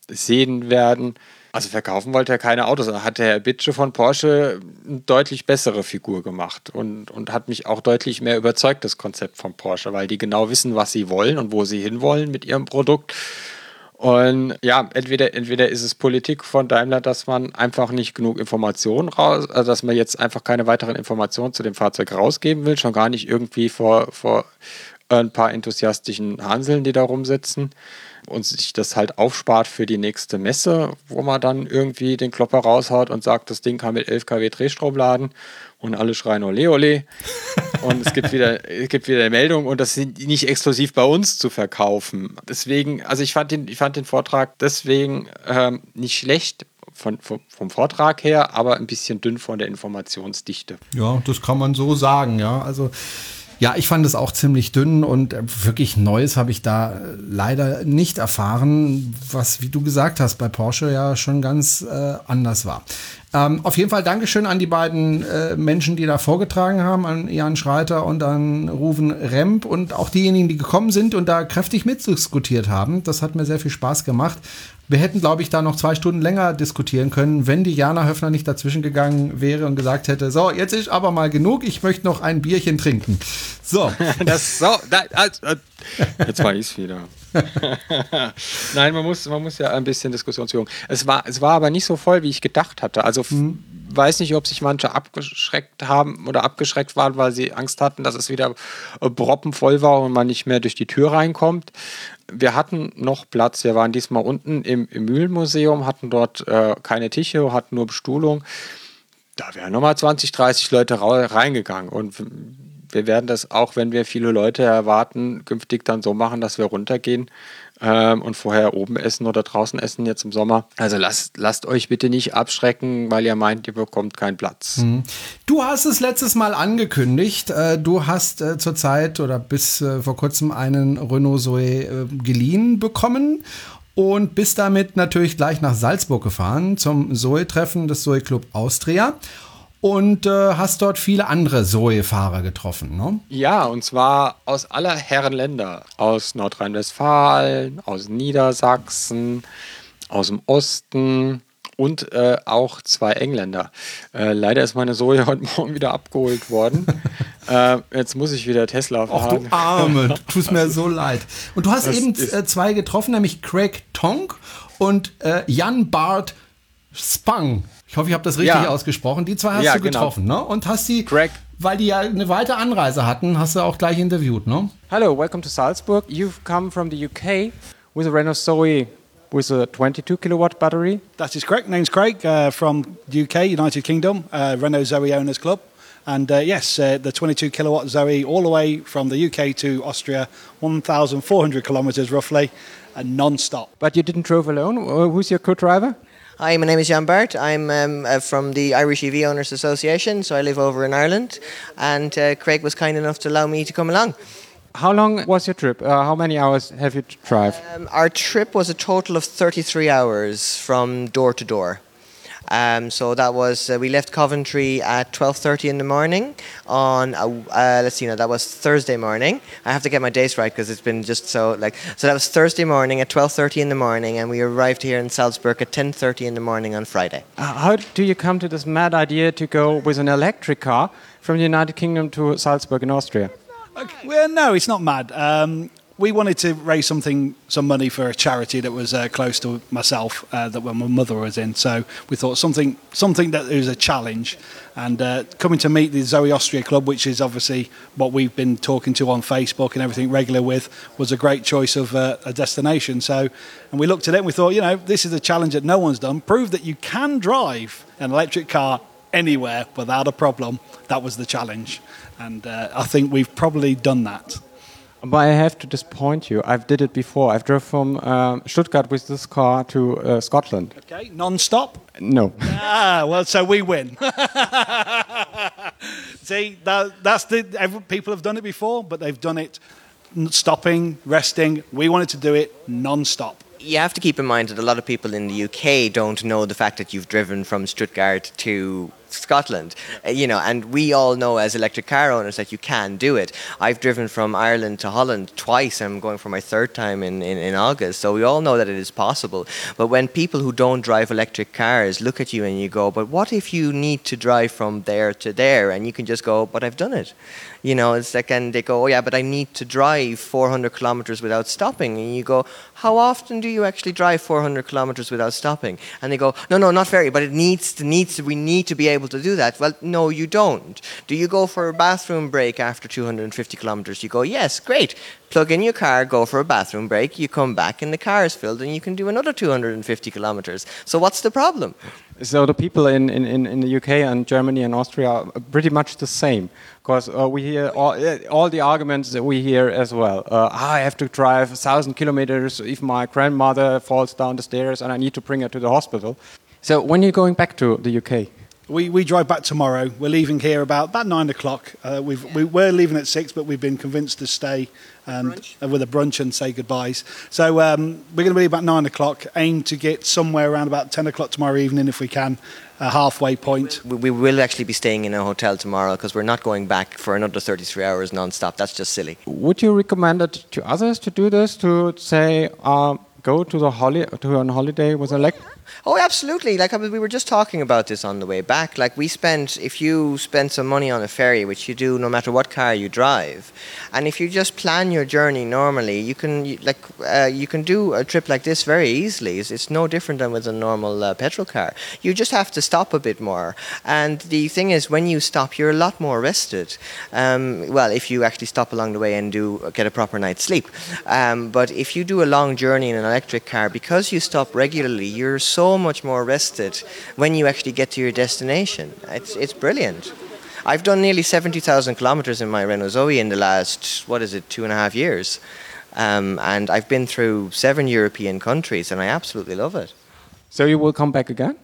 S3: sehen werden. Also verkaufen wollte er keine Autos. Da hat der Herr Bitsche von Porsche eine deutlich bessere Figur gemacht und, und hat mich auch deutlich mehr überzeugt, das Konzept von Porsche, weil die genau wissen, was sie wollen und wo sie hinwollen mit ihrem Produkt. Und ja, entweder, entweder ist es Politik von Daimler, dass man einfach nicht genug Informationen raus, also dass man jetzt einfach keine weiteren Informationen zu dem Fahrzeug rausgeben will, schon gar nicht irgendwie vor, vor ein paar enthusiastischen Hanseln, die da rumsitzen und sich das halt aufspart für die nächste Messe, wo man dann irgendwie den Klopper raushaut und sagt, das Ding kann mit 11 kW Drehstrom laden und alle schreien ole ole. und es gibt wieder, es gibt wieder eine Meldung und das sind nicht exklusiv bei uns zu verkaufen. Deswegen, also ich fand den, ich fand den Vortrag deswegen ähm, nicht schlecht, von, vom, vom, Vortrag her, aber ein bisschen dünn von der Informationsdichte.
S2: Ja, das kann man so sagen, ja. Also Ja, ich fand es auch ziemlich dünn und äh, wirklich Neues habe ich da äh, leider nicht erfahren, was, wie du gesagt hast, bei Porsche ja schon ganz äh, anders war. Ähm, auf jeden Fall Dankeschön an die beiden äh, Menschen, die da vorgetragen haben, an Jan Schreiter und an Ruven Remp und auch diejenigen, die gekommen sind und da kräftig mitdiskutiert haben. Das hat mir sehr viel Spaß gemacht. Wir hätten, glaube ich, da noch zwei Stunden länger diskutieren können, wenn die Jana Höfner nicht dazwischen gegangen wäre und gesagt hätte, so, jetzt ist aber mal genug, ich möchte noch ein Bierchen trinken. So.
S3: das, so, da, also, jetzt war ich es wieder. Nein, man muss, man muss ja ein bisschen Diskussion führen. Es war, es war aber nicht so voll, wie ich gedacht hatte. Also mhm. weiß nicht, ob sich manche abgeschreckt haben oder abgeschreckt waren, weil sie Angst hatten, dass es wieder proppenvoll war und man nicht mehr durch die Tür reinkommt wir hatten noch Platz. Wir waren diesmal unten im, im Mühlenmuseum, hatten dort äh, keine Tische, hatten nur Bestuhlung. Da wären nochmal 20, 30 Leute reingegangen. Und wir werden das auch, wenn wir viele Leute erwarten, künftig dann so machen, dass wir runtergehen ähm, und vorher oben essen oder draußen essen jetzt im Sommer. Also lasst, lasst euch bitte nicht abschrecken, weil ihr meint, ihr bekommt keinen Platz. Mhm.
S2: Du hast es letztes Mal angekündigt. Äh, du hast äh, zurzeit oder bis äh, vor kurzem einen Renault Zoe äh, geliehen bekommen und bist damit natürlich gleich nach Salzburg gefahren zum Zoe-Treffen des Zoe Club Austria und äh, hast dort viele andere Zoe-Fahrer getroffen, ne?
S3: Ja, und zwar aus aller Herren Länder. Aus Nordrhein-Westfalen, aus Niedersachsen, aus dem Osten und äh, auch zwei Engländer. Äh, leider ist meine Zoe heute Morgen wieder abgeholt worden. äh, jetzt muss ich wieder Tesla fahren.
S2: Ach du Arme, tust mir so leid. Und du hast das eben äh, zwei getroffen, nämlich Craig Tonk und äh, Jan Bart Spang. Ich hoffe, ich habe das richtig ja. ausgesprochen. Die zwei hast ja, du genau. getroffen, genau. ne? Und hast sie, Greg. weil die ja eine weite Anreise hatten, hast du auch gleich interviewt, ne?
S5: Hello, welcome to Salzburg. You've come from the UK with a Renault Zoe with a 22 kilowatt battery.
S6: That is correct. Name's Craig uh, from the UK, United Kingdom, uh, Renault Zoe Owners Club. And uh, yes, uh, the 22 kilowatt Zoe all the way from the UK to Austria, 1,400 kilometers roughly, and non-stop.
S5: But you didn't drove alone. Uh, who's your co-driver?
S7: Hi, my name is Jan Bart. I'm um, uh, from the Irish EV Owners Association, so I live over in Ireland. And uh, Craig was kind enough to allow me to come along.
S5: How long was your trip? Uh, how many hours have you drive?
S7: Um, our trip was a total of 33 hours from door to door. Um, so that was uh, we left Coventry at 12:30 in the morning on uh, uh, let's see now that was Thursday morning. I have to get my dates right because it's been just so like so that was Thursday morning at 12:30 in the morning, and we arrived here in Salzburg at 10:30 in the morning on Friday.
S5: Uh, how do you come to this mad idea to go with an electric car from the United Kingdom to Salzburg in Austria?
S6: Okay. Well, no, it's not mad. Um, we wanted to raise something, some money for a charity that was uh, close to myself, uh, that when my mother was in. So we thought something, something that was a challenge, and uh, coming to meet the Zoe Austria Club, which is obviously what we've been talking to on Facebook and everything regular with, was a great choice of uh, a destination. So, and we looked at it and we thought, you know, this is a challenge that no one's done. Prove that you can drive an electric car anywhere without a problem. That was the challenge, and uh, I think we've probably done that.
S5: But I have to disappoint you. I've did it before. I've drove from uh, Stuttgart with this car to uh, Scotland.
S6: Okay, non-stop.
S5: No.
S6: Ah, well, so we win. See, that, that's the every, people have done it before, but they've done it stopping, resting. We wanted to do it non-stop
S7: you have to keep in mind that a lot of people in the UK don't know the fact that you've driven from Stuttgart to Scotland, uh, you know, and we all know as electric car owners that you can do it. I've driven from Ireland to Holland twice. I'm going for my third time in, in, in August. So we all know that it is possible. But when people who don't drive electric cars look at you and you go, but what if you need to drive from there to there? And you can just go, but I've done it. You know, it's like, and they go, oh yeah, but I need to drive 400 kilometers without stopping. And you go, how often do you actually drive 400 kilometers without stopping? And they go, no, no, not very, but it needs to, needs to, we need to be able to do that. Well, no, you don't. Do you go for a bathroom break after 250 kilometers? You go, yes, great. Plug in your car, go for a bathroom break, you come back and the car is filled and you can do another 250 kilometers. So what's the problem?
S5: So the people in, in, in the UK and Germany and Austria are pretty much the same because uh, we hear all, all, the arguments that we hear as well. Uh, I have to drive a thousand kilometers if my grandmother falls down the stairs and I need to bring her to the hospital. So when are you're going back to the UK?
S6: We, we drive back tomorrow. We're leaving here about, about nine o'clock. Uh, we've, we were leaving at six, but we've been convinced to stay and, uh, with a brunch and say goodbyes. So um, we're going to be about nine o'clock. Aim to get somewhere around about 10 o'clock tomorrow evening if we can, a halfway point.
S7: We, we will actually be staying in a hotel tomorrow because we're not going back for another 33 hours non-stop. That's just silly.
S5: Would you recommend it to others to do this? To say, uh, go to the holi- to an holiday with elect?
S7: Oh, absolutely. Like I mean, we were just talking about this on the way back. Like we spent, if you spend some money on a ferry, which you do no matter what car you drive, and if you just plan your journey normally, you can like uh, you can do a trip like this very easily. It's, it's no different than with a normal uh, petrol car. You just have to stop a bit more. And the thing is, when you stop, you're a lot more rested. Um, well, if you actually stop along the way and do get a proper night's sleep. Um, but if you do a long journey in an electric car, because you stop regularly, you're so much more rested when you actually get to your destination. It's, it's brilliant. I've done nearly 70,000 kilometers in my Renault Zoe in the last, what is it, two and a half years. Um, and I've been through seven European countries and I absolutely love it.
S5: So you will come back again?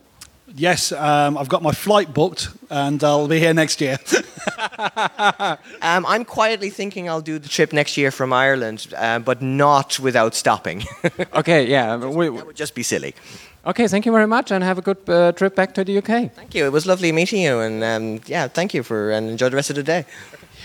S6: Yes, um, I've got my flight booked and I'll be here next year.
S7: Um, I'm quietly thinking I'll do the trip next year from Ireland, uh, but not without stopping.
S5: Okay, yeah. We,
S7: that would just be silly.
S5: Okay, thank you very much and have a good uh, trip back to the UK.
S7: Thank you. It was lovely meeting you, and um, yeah, thank you for and enjoy the rest of the day.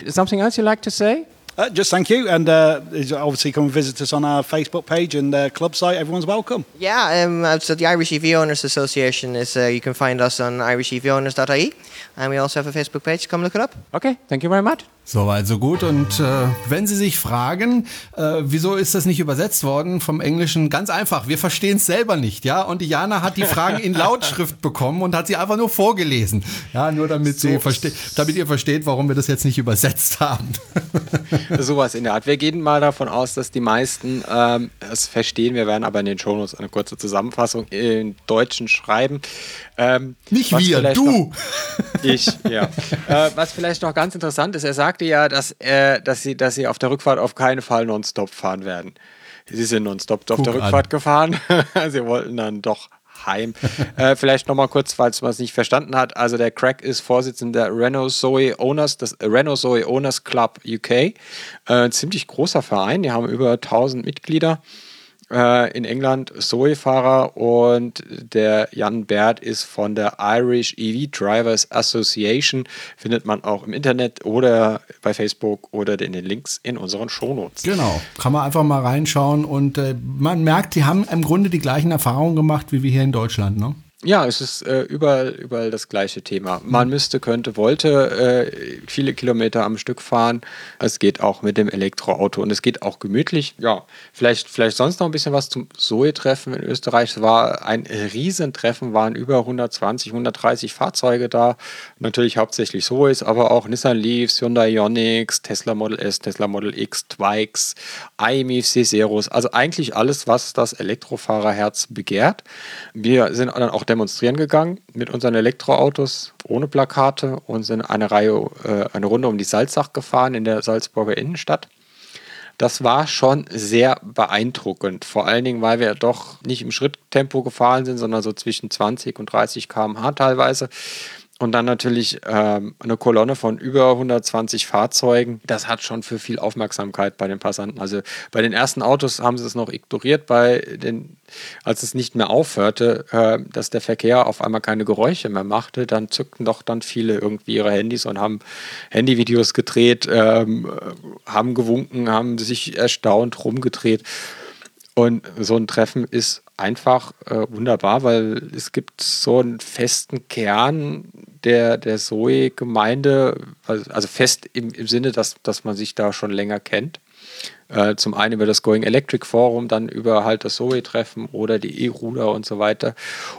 S5: Something else you'd like to say?
S6: Uh, just thank you, and uh, obviously come and visit us on our Facebook page and uh, club site. Everyone's welcome.
S7: Yeah, um, uh, so the Irish EV Owners Association is uh, you can find us on irishevowners.ie, and we also have a Facebook page. Come look it up.
S5: Okay, thank you very much.
S2: Soweit, so gut. Und äh, wenn Sie sich fragen, äh, wieso ist das nicht übersetzt worden vom Englischen, ganz einfach, wir verstehen es selber nicht, ja. Und Diana hat die Fragen in Lautschrift bekommen und hat sie einfach nur vorgelesen, ja, nur damit sie versteht, damit ihr versteht, warum wir das jetzt nicht übersetzt haben.
S3: Sowas in der Art. Wir gehen mal davon aus, dass die meisten ähm, es verstehen. Wir werden aber in den Shownotes eine kurze Zusammenfassung in Deutschen schreiben. Ähm,
S2: Nicht wir, du.
S3: Noch, ich, ja. äh, was vielleicht noch ganz interessant ist, er sagte ja, dass, äh, dass, sie, dass sie auf der Rückfahrt auf keinen Fall nonstop fahren werden. Sie sind nonstop auf der
S2: an.
S3: Rückfahrt gefahren. sie wollten dann doch heim. äh, vielleicht nochmal kurz, falls man es nicht verstanden hat. Also der Craig ist Vorsitzender der Renault Zoe Owners, des Renault Zoe Owners Club UK. Äh, ein ziemlich großer Verein, die haben über 1000 Mitglieder äh, in England, Zoe-Fahrer und der Jan Baird ist von der Irish EV Drivers Association. Findet man auch im Internet oder bei Facebook oder in den Links in unseren Shownotes.
S2: Genau, kann man einfach mal reinschauen und äh, man merkt, die haben im Grunde die gleichen Erfahrungen gemacht wie wir hier in Deutschland, ne?
S3: Ja, es ist äh, überall, überall das gleiche Thema. Man müsste, könnte, wollte äh, viele Kilometer am Stück fahren. Es geht auch mit dem Elektroauto und es geht auch gemütlich. Ja, vielleicht, vielleicht sonst noch ein bisschen was zum Zoe-Treffen in Österreich. Es war ein Riesentreffen, waren über 120, 130 Fahrzeuge da. Natürlich hauptsächlich Zoes, aber auch Nissan Leafs, Hyundai Ioniqs, Tesla Model S, Tesla Model X, Twikes, iMIF, Ceseros. Also eigentlich alles, was das Elektrofahrerherz begehrt. Wir sind dann auch demonstrieren gegangen mit unseren Elektroautos ohne Plakate und sind eine Reihe, äh, eine Runde um die Salzach gefahren in der Salzburger Innenstadt. Das war schon sehr beeindruckend, vor allen Dingen, weil wir doch nicht im Schritttempo gefahren sind, sondern so zwischen 20 und 30 km/h teilweise. Und dann natürlich ähm, eine Kolonne von über 120 Fahrzeugen. Das hat schon für viel Aufmerksamkeit bei den Passanten. Also bei den ersten Autos haben sie es noch ignoriert, bei den, als es nicht mehr aufhörte, äh, dass der Verkehr auf einmal keine Geräusche mehr machte, dann zückten doch dann viele irgendwie ihre Handys und haben Handyvideos gedreht, ähm, haben gewunken, haben sich erstaunt rumgedreht. Und so ein Treffen ist einfach äh, wunderbar, weil es gibt so einen festen Kern der, der Zoe-Gemeinde, also fest im, im Sinne, dass, dass man sich da schon länger kennt. Äh, zum einen über das Going Electric Forum, dann über halt das Zoe-Treffen oder die E-Ruder und so weiter.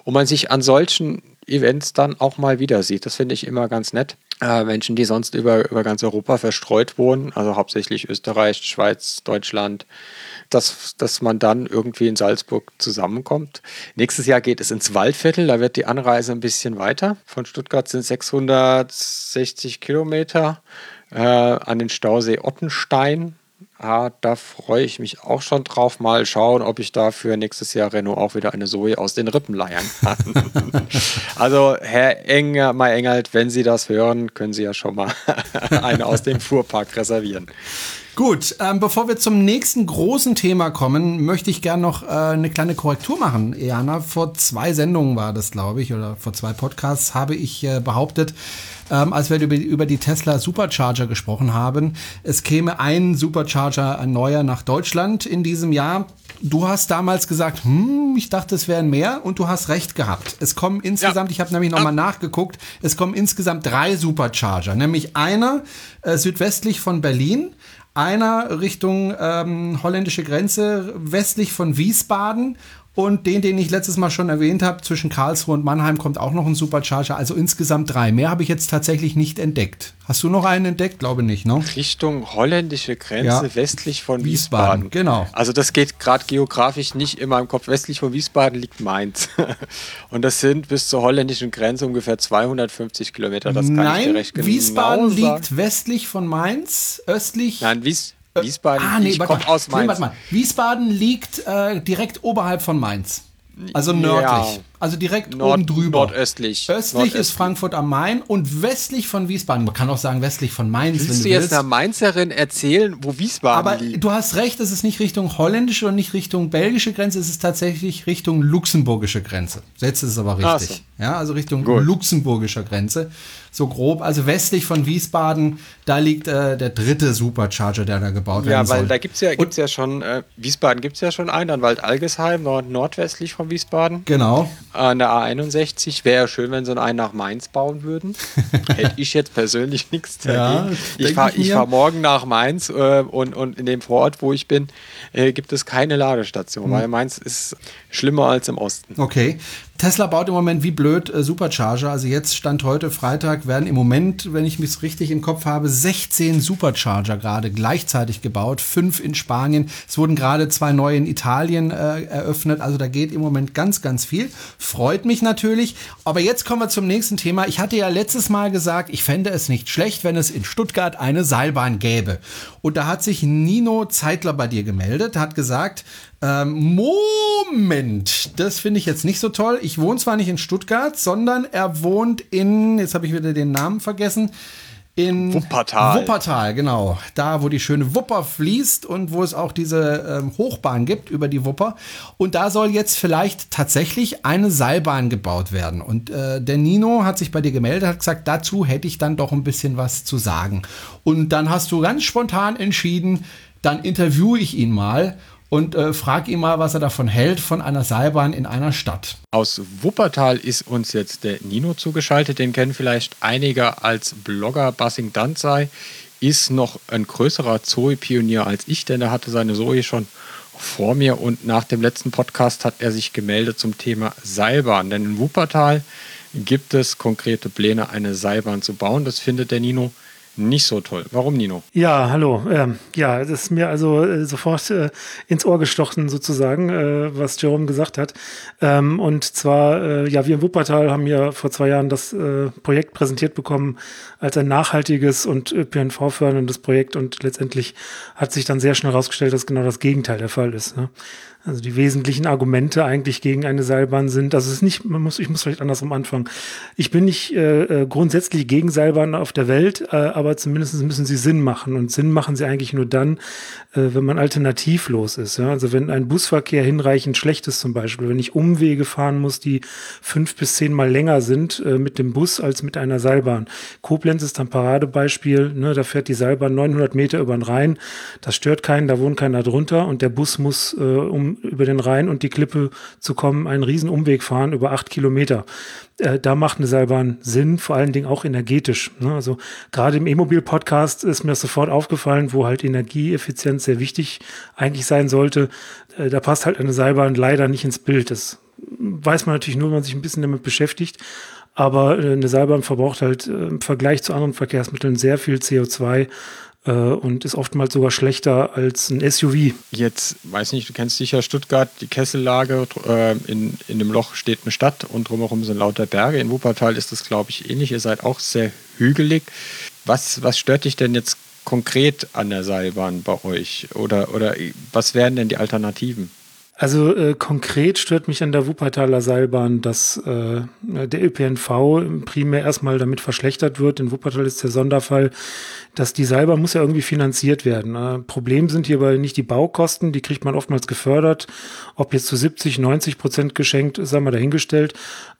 S3: Und man sich an solchen Events dann auch mal wieder sieht. Das finde ich immer ganz nett. Äh, Menschen, die sonst über, über ganz Europa verstreut wohnen, also hauptsächlich Österreich, Schweiz, Deutschland, dass, dass man dann irgendwie in Salzburg zusammenkommt. Nächstes Jahr geht es ins Waldviertel, da wird die Anreise ein bisschen weiter. Von Stuttgart sind 660 Kilometer äh, an den Stausee Ottenstein. Ah, da freue ich mich auch schon drauf. Mal schauen, ob ich dafür nächstes Jahr Renault auch wieder eine Zoe aus den Rippen leiern kann. also, Herr Enger, Mai Engelt, wenn Sie das hören, können Sie ja schon mal eine aus dem Fuhrpark reservieren.
S2: Gut, ähm, bevor wir zum nächsten großen Thema kommen, möchte ich gerne noch äh, eine kleine Korrektur machen. Jana, vor zwei Sendungen war das, glaube ich, oder vor zwei Podcasts habe ich äh, behauptet, ähm, als wir über, über die Tesla Supercharger gesprochen haben, es käme ein Supercharger, ein neuer nach Deutschland in diesem Jahr. Du hast damals gesagt, hm, ich dachte, es wären mehr und du hast recht gehabt. Es kommen insgesamt, ja. ich habe nämlich nochmal nachgeguckt, es kommen insgesamt drei Supercharger, nämlich einer äh, südwestlich von Berlin, einer Richtung ähm, holländische Grenze westlich von Wiesbaden und den, den ich letztes Mal schon erwähnt habe, zwischen Karlsruhe und Mannheim kommt auch noch ein Supercharger. Also insgesamt drei. Mehr habe ich jetzt tatsächlich nicht entdeckt. Hast du noch einen entdeckt? Glaube nicht, ne?
S3: Richtung holländische Grenze, ja. westlich von
S2: Wiesbaden.
S3: Wiesbaden.
S2: Genau.
S3: Also das geht gerade geografisch nicht in meinem Kopf. Westlich von Wiesbaden liegt Mainz. und das sind bis zur holländischen Grenze ungefähr 250 Kilometer. Das kann
S2: Nein,
S3: ich dir recht genau
S2: Wiesbaden
S3: sagen.
S2: liegt westlich von Mainz, östlich.
S3: Nein, Wiesbaden. Wiesbaden,
S2: ah, nee,
S3: ich
S2: komme
S3: aus Mainz. Nee,
S2: warte mal. Wiesbaden liegt äh, direkt oberhalb von Mainz. Also nördlich. Ja. Also direkt
S3: Nord
S2: oben drüber.
S3: Nordöstlich.
S2: Östlich
S3: Nordöstlich.
S2: ist Frankfurt am Main und westlich von Wiesbaden. Man kann auch sagen westlich von Mainz,
S3: willst
S2: wenn du,
S3: du
S2: willst.
S3: jetzt einer Mainzerin erzählen, wo Wiesbaden
S2: Aber
S3: liegt?
S2: du hast recht, es ist nicht Richtung holländische und nicht Richtung belgische Grenze, es ist tatsächlich Richtung luxemburgische Grenze. Jetzt ist es aber richtig.
S3: So.
S2: Ja, also Richtung
S3: Gut.
S2: luxemburgischer Grenze. So grob, also westlich von Wiesbaden, da liegt äh, der dritte Supercharger, der da gebaut werden
S3: Ja,
S2: soll.
S3: weil da gibt es ja, gibt's ja schon, äh, Wiesbaden gibt es ja schon einen, dann Wald-Algesheim, nord nordwestlich von Wiesbaden.
S2: Genau.
S3: An der A61. Wäre ja schön, wenn sie einen nach Mainz bauen würden. Hätte ich jetzt persönlich nichts
S2: Ja,
S3: dagegen.
S2: denk
S3: ich fahre fahr morgen nach Mainz äh, und, und in dem Vorort, wo ich bin, äh, gibt es keine Ladestation,
S2: Hm.
S3: weil Mainz ist schlimmer als im Osten.
S2: Okay. Tesla baut im Moment wie blöd äh, Supercharger. Also jetzt stand heute Freitag, werden im Moment, wenn ich mich richtig im Kopf habe, 16 Supercharger gerade gleichzeitig gebaut. Fünf in Spanien. Es wurden gerade zwei neue in Italien äh, eröffnet. Also da geht im Moment ganz, ganz viel. Freut mich natürlich. Aber jetzt kommen wir zum nächsten Thema. Ich hatte ja letztes Mal gesagt, ich fände es nicht schlecht, wenn es in Stuttgart eine Seilbahn gäbe. Und da hat sich Nino Zeitler bei dir gemeldet, hat gesagt, ähm, Moment, das finde ich jetzt nicht so toll. Ich wohne zwar nicht in Stuttgart, sondern er wohnt in, jetzt habe ich wieder den Namen vergessen, in
S3: Wuppertal.
S2: Wuppertal, genau. Da, wo die schöne Wupper fließt und wo es auch diese ähm, Hochbahn gibt über die Wupper. Und da soll jetzt vielleicht tatsächlich eine Seilbahn gebaut werden. Und äh, der Nino hat sich bei dir gemeldet, hat gesagt, dazu hätte ich dann doch ein bisschen was zu sagen. Und dann hast du ganz spontan entschieden, dann interviewe ich ihn mal und äh, frag ihn mal, was er davon hält, von einer Seilbahn in einer Stadt.
S3: Aus Wuppertal ist uns jetzt der Nino zugeschaltet. Den kennen vielleicht einige als Blogger. Bassing Danzai ist noch ein größerer Zoe-Pionier als ich, denn er hatte seine Zoe schon vor mir und nach dem letzten Podcast hat er sich gemeldet zum Thema Seilbahn. Denn in Wuppertal gibt es konkrete Pläne, eine Seilbahn zu bauen. Das findet der Nino nicht so toll. Warum, Nino?
S8: Ja, hallo. Ähm, ja, das ist mir also äh, sofort äh, ins Ohr gestochen, sozusagen, äh, was Jerome gesagt hat. Ähm, und zwar, äh, ja, wir in Wuppertal haben ja vor zwei Jahren das äh, Projekt präsentiert bekommen als ein nachhaltiges und äh, PNV-förderndes Projekt und letztendlich hat sich dann sehr schnell herausgestellt, dass genau das Gegenteil der Fall ist. Ne? Also die wesentlichen Argumente eigentlich gegen eine Seilbahn sind, also es ist nicht, man muss, ich muss vielleicht andersrum anfangen. Ich bin nicht äh, äh, grundsätzlich gegen Seilbahnen auf der Welt, äh, aber zumindest müssen sie Sinn machen. Und Sinn machen sie eigentlich nur dann, äh, wenn man alternativlos ist. Ja? Also wenn ein Busverkehr hinreichend schlecht ist zum Beispiel, wenn ich Umwege fahren muss, die fünf bis zehnmal länger sind äh, mit dem Bus als mit einer Seilbahn. Koblenz ist ein Paradebeispiel, ne? da fährt die Seilbahn 900 Meter über den Rhein, das stört keinen, da wohnt keiner drunter und der Bus muss, äh, um über den Rhein und die Klippe zu kommen, einen riesen Umweg fahren über acht Kilometer. Äh, da macht eine Seilbahn Sinn, vor allen Dingen auch energetisch. Ne? Also gerade im E-Mobil-Podcast ist mir das sofort aufgefallen, wo halt Energieeffizienz sehr wichtig eigentlich sein sollte. Äh, da passt halt eine Seilbahn leider nicht ins Bild. Das weiß man natürlich nur, wenn man sich ein bisschen damit beschäftigt. Aber äh, eine Seilbahn verbraucht halt äh, im Vergleich zu anderen Verkehrsmitteln sehr viel CO2 äh, und ist oftmals sogar schlechter als ein SUV.
S3: Jetzt, weiß nicht, du kennst sicher Stuttgart, die Kessellage, äh, in, in dem Loch steht eine Stadt und drumherum sind lauter Berge. In Wuppertal ist das, glaube ich, ähnlich. Ihr seid auch sehr hügelig. Was, was stört dich denn jetzt konkret an der Seilbahn bei euch? Oder, oder was wären denn die Alternativen?
S8: Also äh, konkret stört mich an der Wuppertaler Seilbahn, dass äh, der ÖPNV primär erstmal damit verschlechtert wird. In Wuppertal ist der Sonderfall, dass die Seilbahn muss ja irgendwie finanziert werden. Äh, Problem sind hierbei nicht die Baukosten, die kriegt man oftmals gefördert. Ob jetzt zu 70, 90 Prozent geschenkt, sei mal dahingestellt.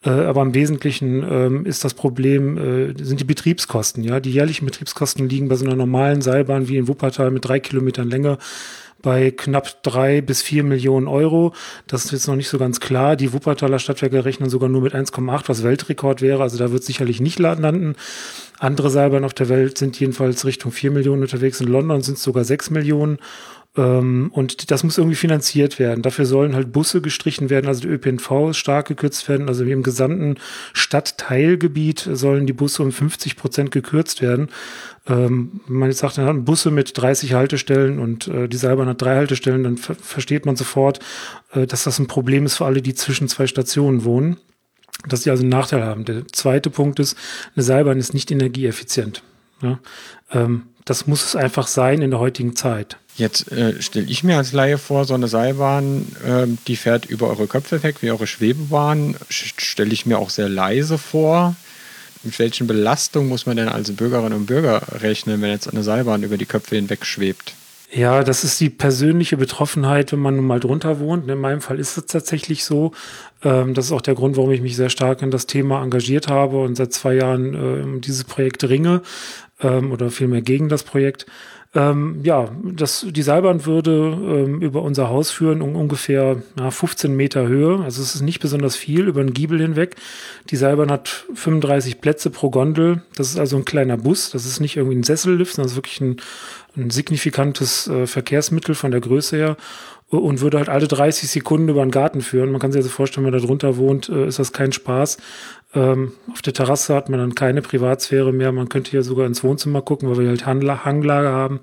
S8: Äh, aber im Wesentlichen ähm, ist das Problem, äh, sind die Betriebskosten. Ja, Die jährlichen Betriebskosten liegen bei so einer normalen Seilbahn wie in Wuppertal mit drei Kilometern Länge bei knapp drei bis vier Millionen Euro. Das ist jetzt noch nicht so ganz klar. Die Wuppertaler Stadtwerke rechnen sogar nur mit 1,8, was Weltrekord wäre. Also da wird sicherlich nicht landen. Andere Seilbahnen auf der Welt sind jedenfalls Richtung vier Millionen unterwegs. In London sind es sogar sechs Millionen. Ähm, und das muss irgendwie finanziert werden. Dafür sollen halt Busse gestrichen werden, also der ÖPNV stark gekürzt werden. Also im gesamten Stadtteilgebiet sollen die Busse um 50 Prozent gekürzt werden. Ähm, man jetzt sagt, dann Busse mit 30 Haltestellen und äh, die Seilbahn hat drei Haltestellen, dann ver versteht man sofort, äh, dass das ein Problem ist für alle, die zwischen zwei Stationen wohnen. Dass die also einen Nachteil haben. Der zweite Punkt ist, eine Seilbahn ist nicht energieeffizient. Ja? Ähm, das muss es einfach sein in der heutigen Zeit.
S3: Jetzt äh, stelle ich mir als Laie vor, so eine Seilbahn, äh, die fährt über eure Köpfe weg, wie eure Schwebebahn, stelle ich mir auch sehr leise vor. Mit welchen Belastungen muss man denn als Bürgerinnen und Bürger rechnen, wenn jetzt eine Seilbahn über die Köpfe hinweg schwebt?
S8: Ja, das ist die persönliche Betroffenheit, wenn man nun mal drunter wohnt. In meinem Fall ist es tatsächlich so. Ähm, das ist auch der Grund, warum ich mich sehr stark in das Thema engagiert habe und seit zwei Jahren äh, um dieses Projekt ringe ähm, oder vielmehr gegen das Projekt. Ähm, ja, das, die Seilbahn würde ähm, über unser Haus führen, um ungefähr ja, 15 Meter Höhe. Also es ist nicht besonders viel über den Giebel hinweg. Die Seilbahn hat 35 Plätze pro Gondel. Das ist also ein kleiner Bus. Das ist nicht irgendwie ein Sessellift, sondern das ist wirklich ein, ein signifikantes äh, Verkehrsmittel von der Größe her und würde halt alle 30 Sekunden über den Garten führen. Man kann sich also vorstellen, wenn man da drunter wohnt, äh, ist das kein Spaß. Ähm, auf der Terrasse hat man dann keine Privatsphäre mehr. Man könnte hier sogar ins Wohnzimmer gucken, weil wir halt Hangla Hanglage haben.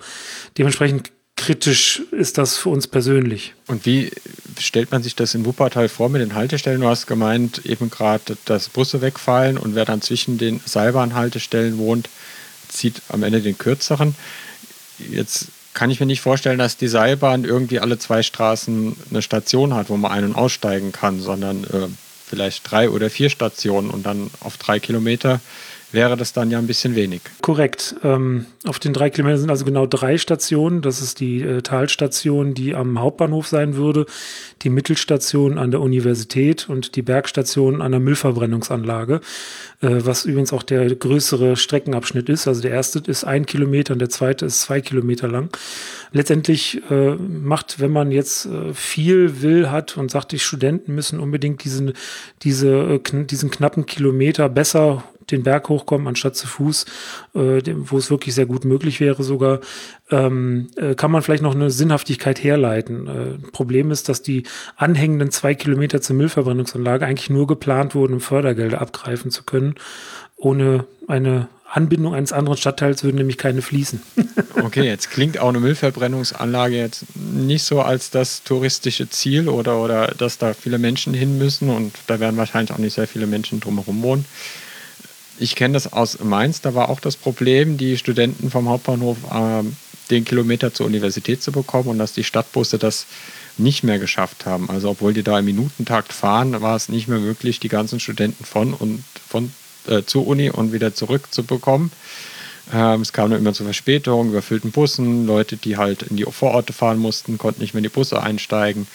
S8: Dementsprechend kritisch ist das für uns persönlich.
S3: Und wie stellt man sich das in Wuppertal vor mit den Haltestellen? Du hast gemeint, eben gerade, dass Busse wegfallen und wer dann zwischen den Seilbahnhaltestellen wohnt, zieht am Ende den kürzeren. Jetzt kann ich mir nicht vorstellen, dass die Seilbahn irgendwie alle zwei Straßen eine Station hat, wo man ein- und aussteigen kann, sondern äh, vielleicht drei oder vier Stationen und dann auf drei Kilometer wäre das dann ja ein bisschen wenig.
S8: Korrekt. Ähm, auf den drei Kilometern sind also genau drei Stationen. Das ist die äh, Talstation, die am Hauptbahnhof sein würde, die Mittelstation an der Universität und die Bergstation an der Müllverbrennungsanlage, äh, was übrigens auch der größere Streckenabschnitt ist. Also der erste ist ein Kilometer und der zweite ist zwei Kilometer lang. Letztendlich äh, macht, wenn man jetzt äh, viel will hat und sagt, die Studenten müssen unbedingt diesen, diese, äh, diesen knappen Kilometer besser den Berg hochkommen, anstatt zu Fuß, äh, wo es wirklich sehr gut möglich wäre sogar, ähm, äh, kann man vielleicht noch eine Sinnhaftigkeit herleiten. Äh, Problem ist, dass die anhängenden zwei Kilometer zur Müllverbrennungsanlage eigentlich nur geplant wurden, um Fördergelder abgreifen zu können. Ohne eine Anbindung eines anderen Stadtteils würden nämlich keine fließen.
S3: okay, jetzt klingt auch eine Müllverbrennungsanlage jetzt nicht so als das touristische Ziel oder, oder dass da viele Menschen hin müssen und da werden wahrscheinlich auch nicht sehr viele Menschen drumherum wohnen. Ich kenne das aus Mainz, da war auch das Problem, die Studenten vom Hauptbahnhof äh, den Kilometer zur Universität zu bekommen und dass die Stadtbusse das nicht mehr geschafft haben. Also obwohl die da im Minutentakt fahren, war es nicht mehr möglich, die ganzen Studenten von und von äh, zur Uni und wieder zurück zu bekommen. Ähm, es kam immer zu Verspätungen, überfüllten Bussen, Leute, die halt in die Vororte fahren mussten, konnten nicht mehr in die Busse einsteigen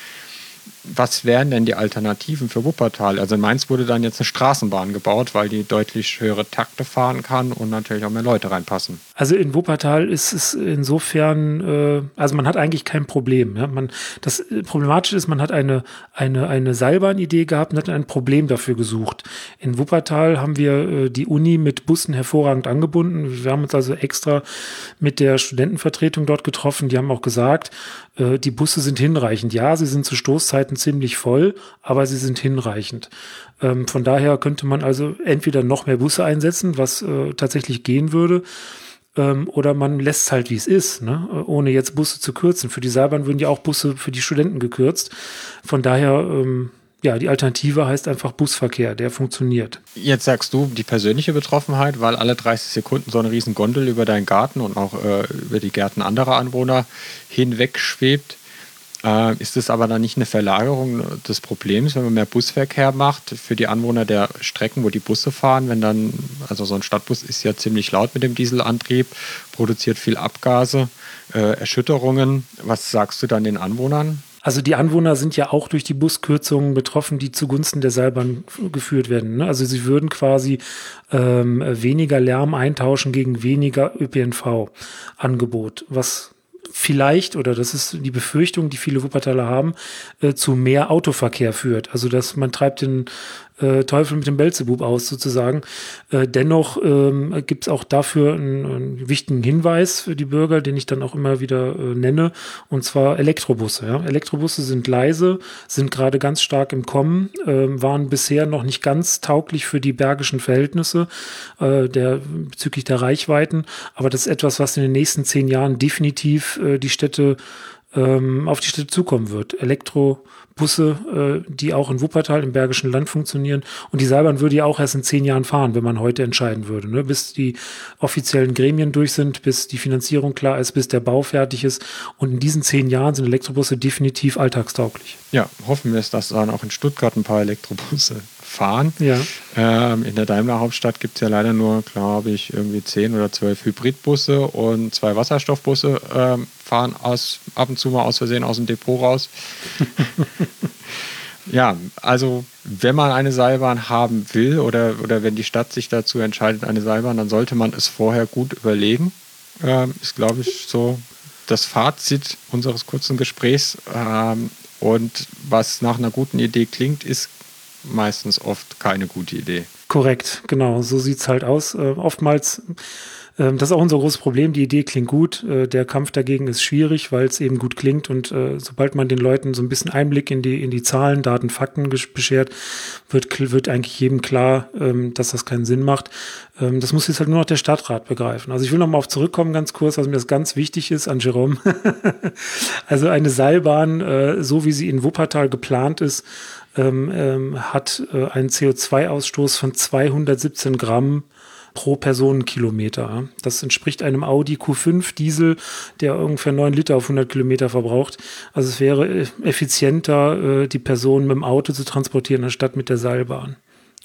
S3: was wären denn die Alternativen für Wuppertal? Also in Mainz wurde dann jetzt eine Straßenbahn gebaut, weil die deutlich höhere Takte fahren kann und natürlich auch mehr Leute reinpassen.
S8: Also in Wuppertal ist es insofern, äh, also man hat eigentlich kein Problem. Das Problematische ist, man hat eine, eine, eine Seilbahnidee gehabt und hat ein Problem dafür gesucht. In Wuppertal haben wir äh, die Uni mit Bussen hervorragend angebunden. Wir haben uns also extra mit der Studentenvertretung dort getroffen. Die haben auch gesagt, äh, die Busse sind hinreichend. Ja, sie sind zu Stoßzeiten ziemlich voll, aber sie sind hinreichend. Ähm, von daher könnte man also entweder noch mehr Busse einsetzen, was äh, tatsächlich gehen würde, ähm, oder man lässt es halt, wie es ist, ne? ohne jetzt Busse zu kürzen. Für die Seilbahn würden ja auch Busse für die Studenten gekürzt. Von daher ähm, ja, die Alternative heißt einfach Busverkehr, der funktioniert.
S3: Jetzt sagst du die persönliche Betroffenheit, weil alle 30 Sekunden so eine riesen Gondel über deinen Garten und auch äh, über die Gärten anderer Anwohner hinweg schwebt. Äh, ist es aber dann nicht eine Verlagerung des Problems, wenn man mehr Busverkehr macht für die Anwohner der Strecken, wo die Busse fahren? Wenn dann, also so ein Stadtbus ist ja ziemlich laut mit dem Dieselantrieb, produziert viel Abgase, äh, Erschütterungen. Was sagst du dann den Anwohnern?
S8: Also die Anwohner sind ja auch durch die Buskürzungen betroffen, die zugunsten der Seilbahn geführt werden. Ne? Also sie würden quasi ähm, weniger Lärm eintauschen gegen weniger ÖPNV-Angebot, was vielleicht, oder das ist die Befürchtung, die viele Wuppertaler haben, äh, zu mehr Autoverkehr führt. Also dass man treibt den äh, Teufel mit dem Belzebub aus sozusagen. Äh, dennoch ähm, gibt es auch dafür einen, einen, wichtigen Hinweis für die Bürger, den ich dann auch immer wieder äh, nenne, und zwar Elektrobusse. Ja? Elektrobusse sind leise, sind gerade ganz stark im Kommen, äh, waren bisher noch nicht ganz tauglich für die bergischen Verhältnisse äh, der, bezüglich der Reichweiten, aber das ist etwas, was in den nächsten zehn Jahren definitiv äh, die Städte ähm, auf die Städte zukommen wird. Elektrobusse, äh, die auch in Wuppertal im Bergischen Land funktionieren. Und die Seilbahn würde ja auch erst in zehn Jahren fahren, wenn man heute entscheiden würde. Ne? Bis die offiziellen Gremien durch sind, bis die Finanzierung klar ist, bis der Bau fertig ist. Und in diesen zehn Jahren sind Elektrobusse definitiv alltagstauglich.
S3: Ja, hoffen wir es, dass dann auch in Stuttgart ein paar Elektrobusse fahren.
S8: Ja.
S3: Ähm, in der Daimler Hauptstadt gibt es ja leider nur, glaube ich, irgendwie zehn oder zwölf Hybridbusse und zwei Wasserstoffbusse ähm, fahren aus, ab und zu mal aus Versehen aus dem Depot raus. ja, also wenn man eine Seilbahn haben will oder, oder wenn die Stadt sich dazu entscheidet, eine Seilbahn, dann sollte man es vorher gut überlegen. Ähm, ist, glaube ich, so das Fazit unseres kurzen Gesprächs. Ähm, und was nach einer guten Idee klingt, ist meistens oft keine gute Idee.
S8: Korrekt, genau, so sieht es halt aus. Äh, oftmals ähm, das ist auch unser großes Problem. Die Idee klingt gut. Äh, der Kampf dagegen ist schwierig, weil es eben gut klingt. Und äh, sobald man den Leuten so ein bisschen Einblick in die, in die Zahlen, Daten, Fakten beschert, wird, wird eigentlich jedem klar, ähm, dass das keinen Sinn macht. Ähm, das muss jetzt halt nur noch der Stadtrat begreifen. Also ich will nochmal auf zurückkommen, ganz kurz, was mir das ganz wichtig ist an Jerome. also eine Seilbahn, äh, so wie sie in Wuppertal geplant ist, hat einen CO2-Ausstoß von 217 Gramm pro Personenkilometer. Das entspricht einem Audi Q5 Diesel, der ungefähr 9 Liter auf 100 Kilometer verbraucht. Also es wäre effizienter, äh, die Personen mit dem Auto zu transportieren, anstatt mit der Seilbahn.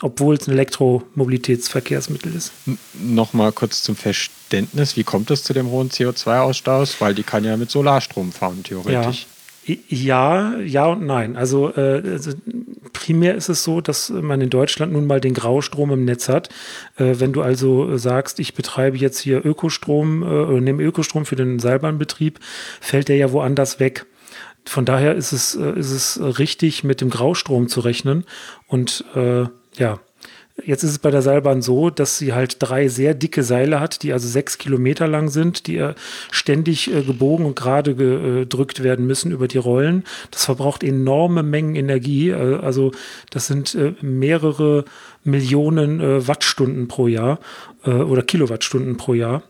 S8: Obwohl es ein Elektromobilitätsverkehrsmittel ist.
S3: Nochmal kurz zum Verständnis, wie kommt es zu dem hohen CO2-Ausstoß? Weil die kann ja mit Solarstrom fahren, theoretisch.
S8: Ja. Ja, ja und nein. Also, äh, also, primär ist es so, dass man in Deutschland nun mal den Graustrom im Netz hat. Äh, wenn du also sagst, ich betreibe jetzt hier Ökostrom äh, oder nehme Ökostrom für den Seilbahnbetrieb, fällt der ja woanders weg. Von daher ist es, äh, ist es richtig, mit dem Graustrom zu rechnen. Und äh, ja, Jetzt ist es bei der Seilbahn so, dass sie halt drei sehr dicke Seile hat, die also sechs Kilometer lang sind, die äh, ständig äh, gebogen und gerade gedrückt werden müssen über die Rollen. Das verbraucht enorme Mengen Energie. Äh, also das sind äh, mehrere Millionen äh, Wattstunden pro Jahr äh, oder Kilowattstunden pro Jahr.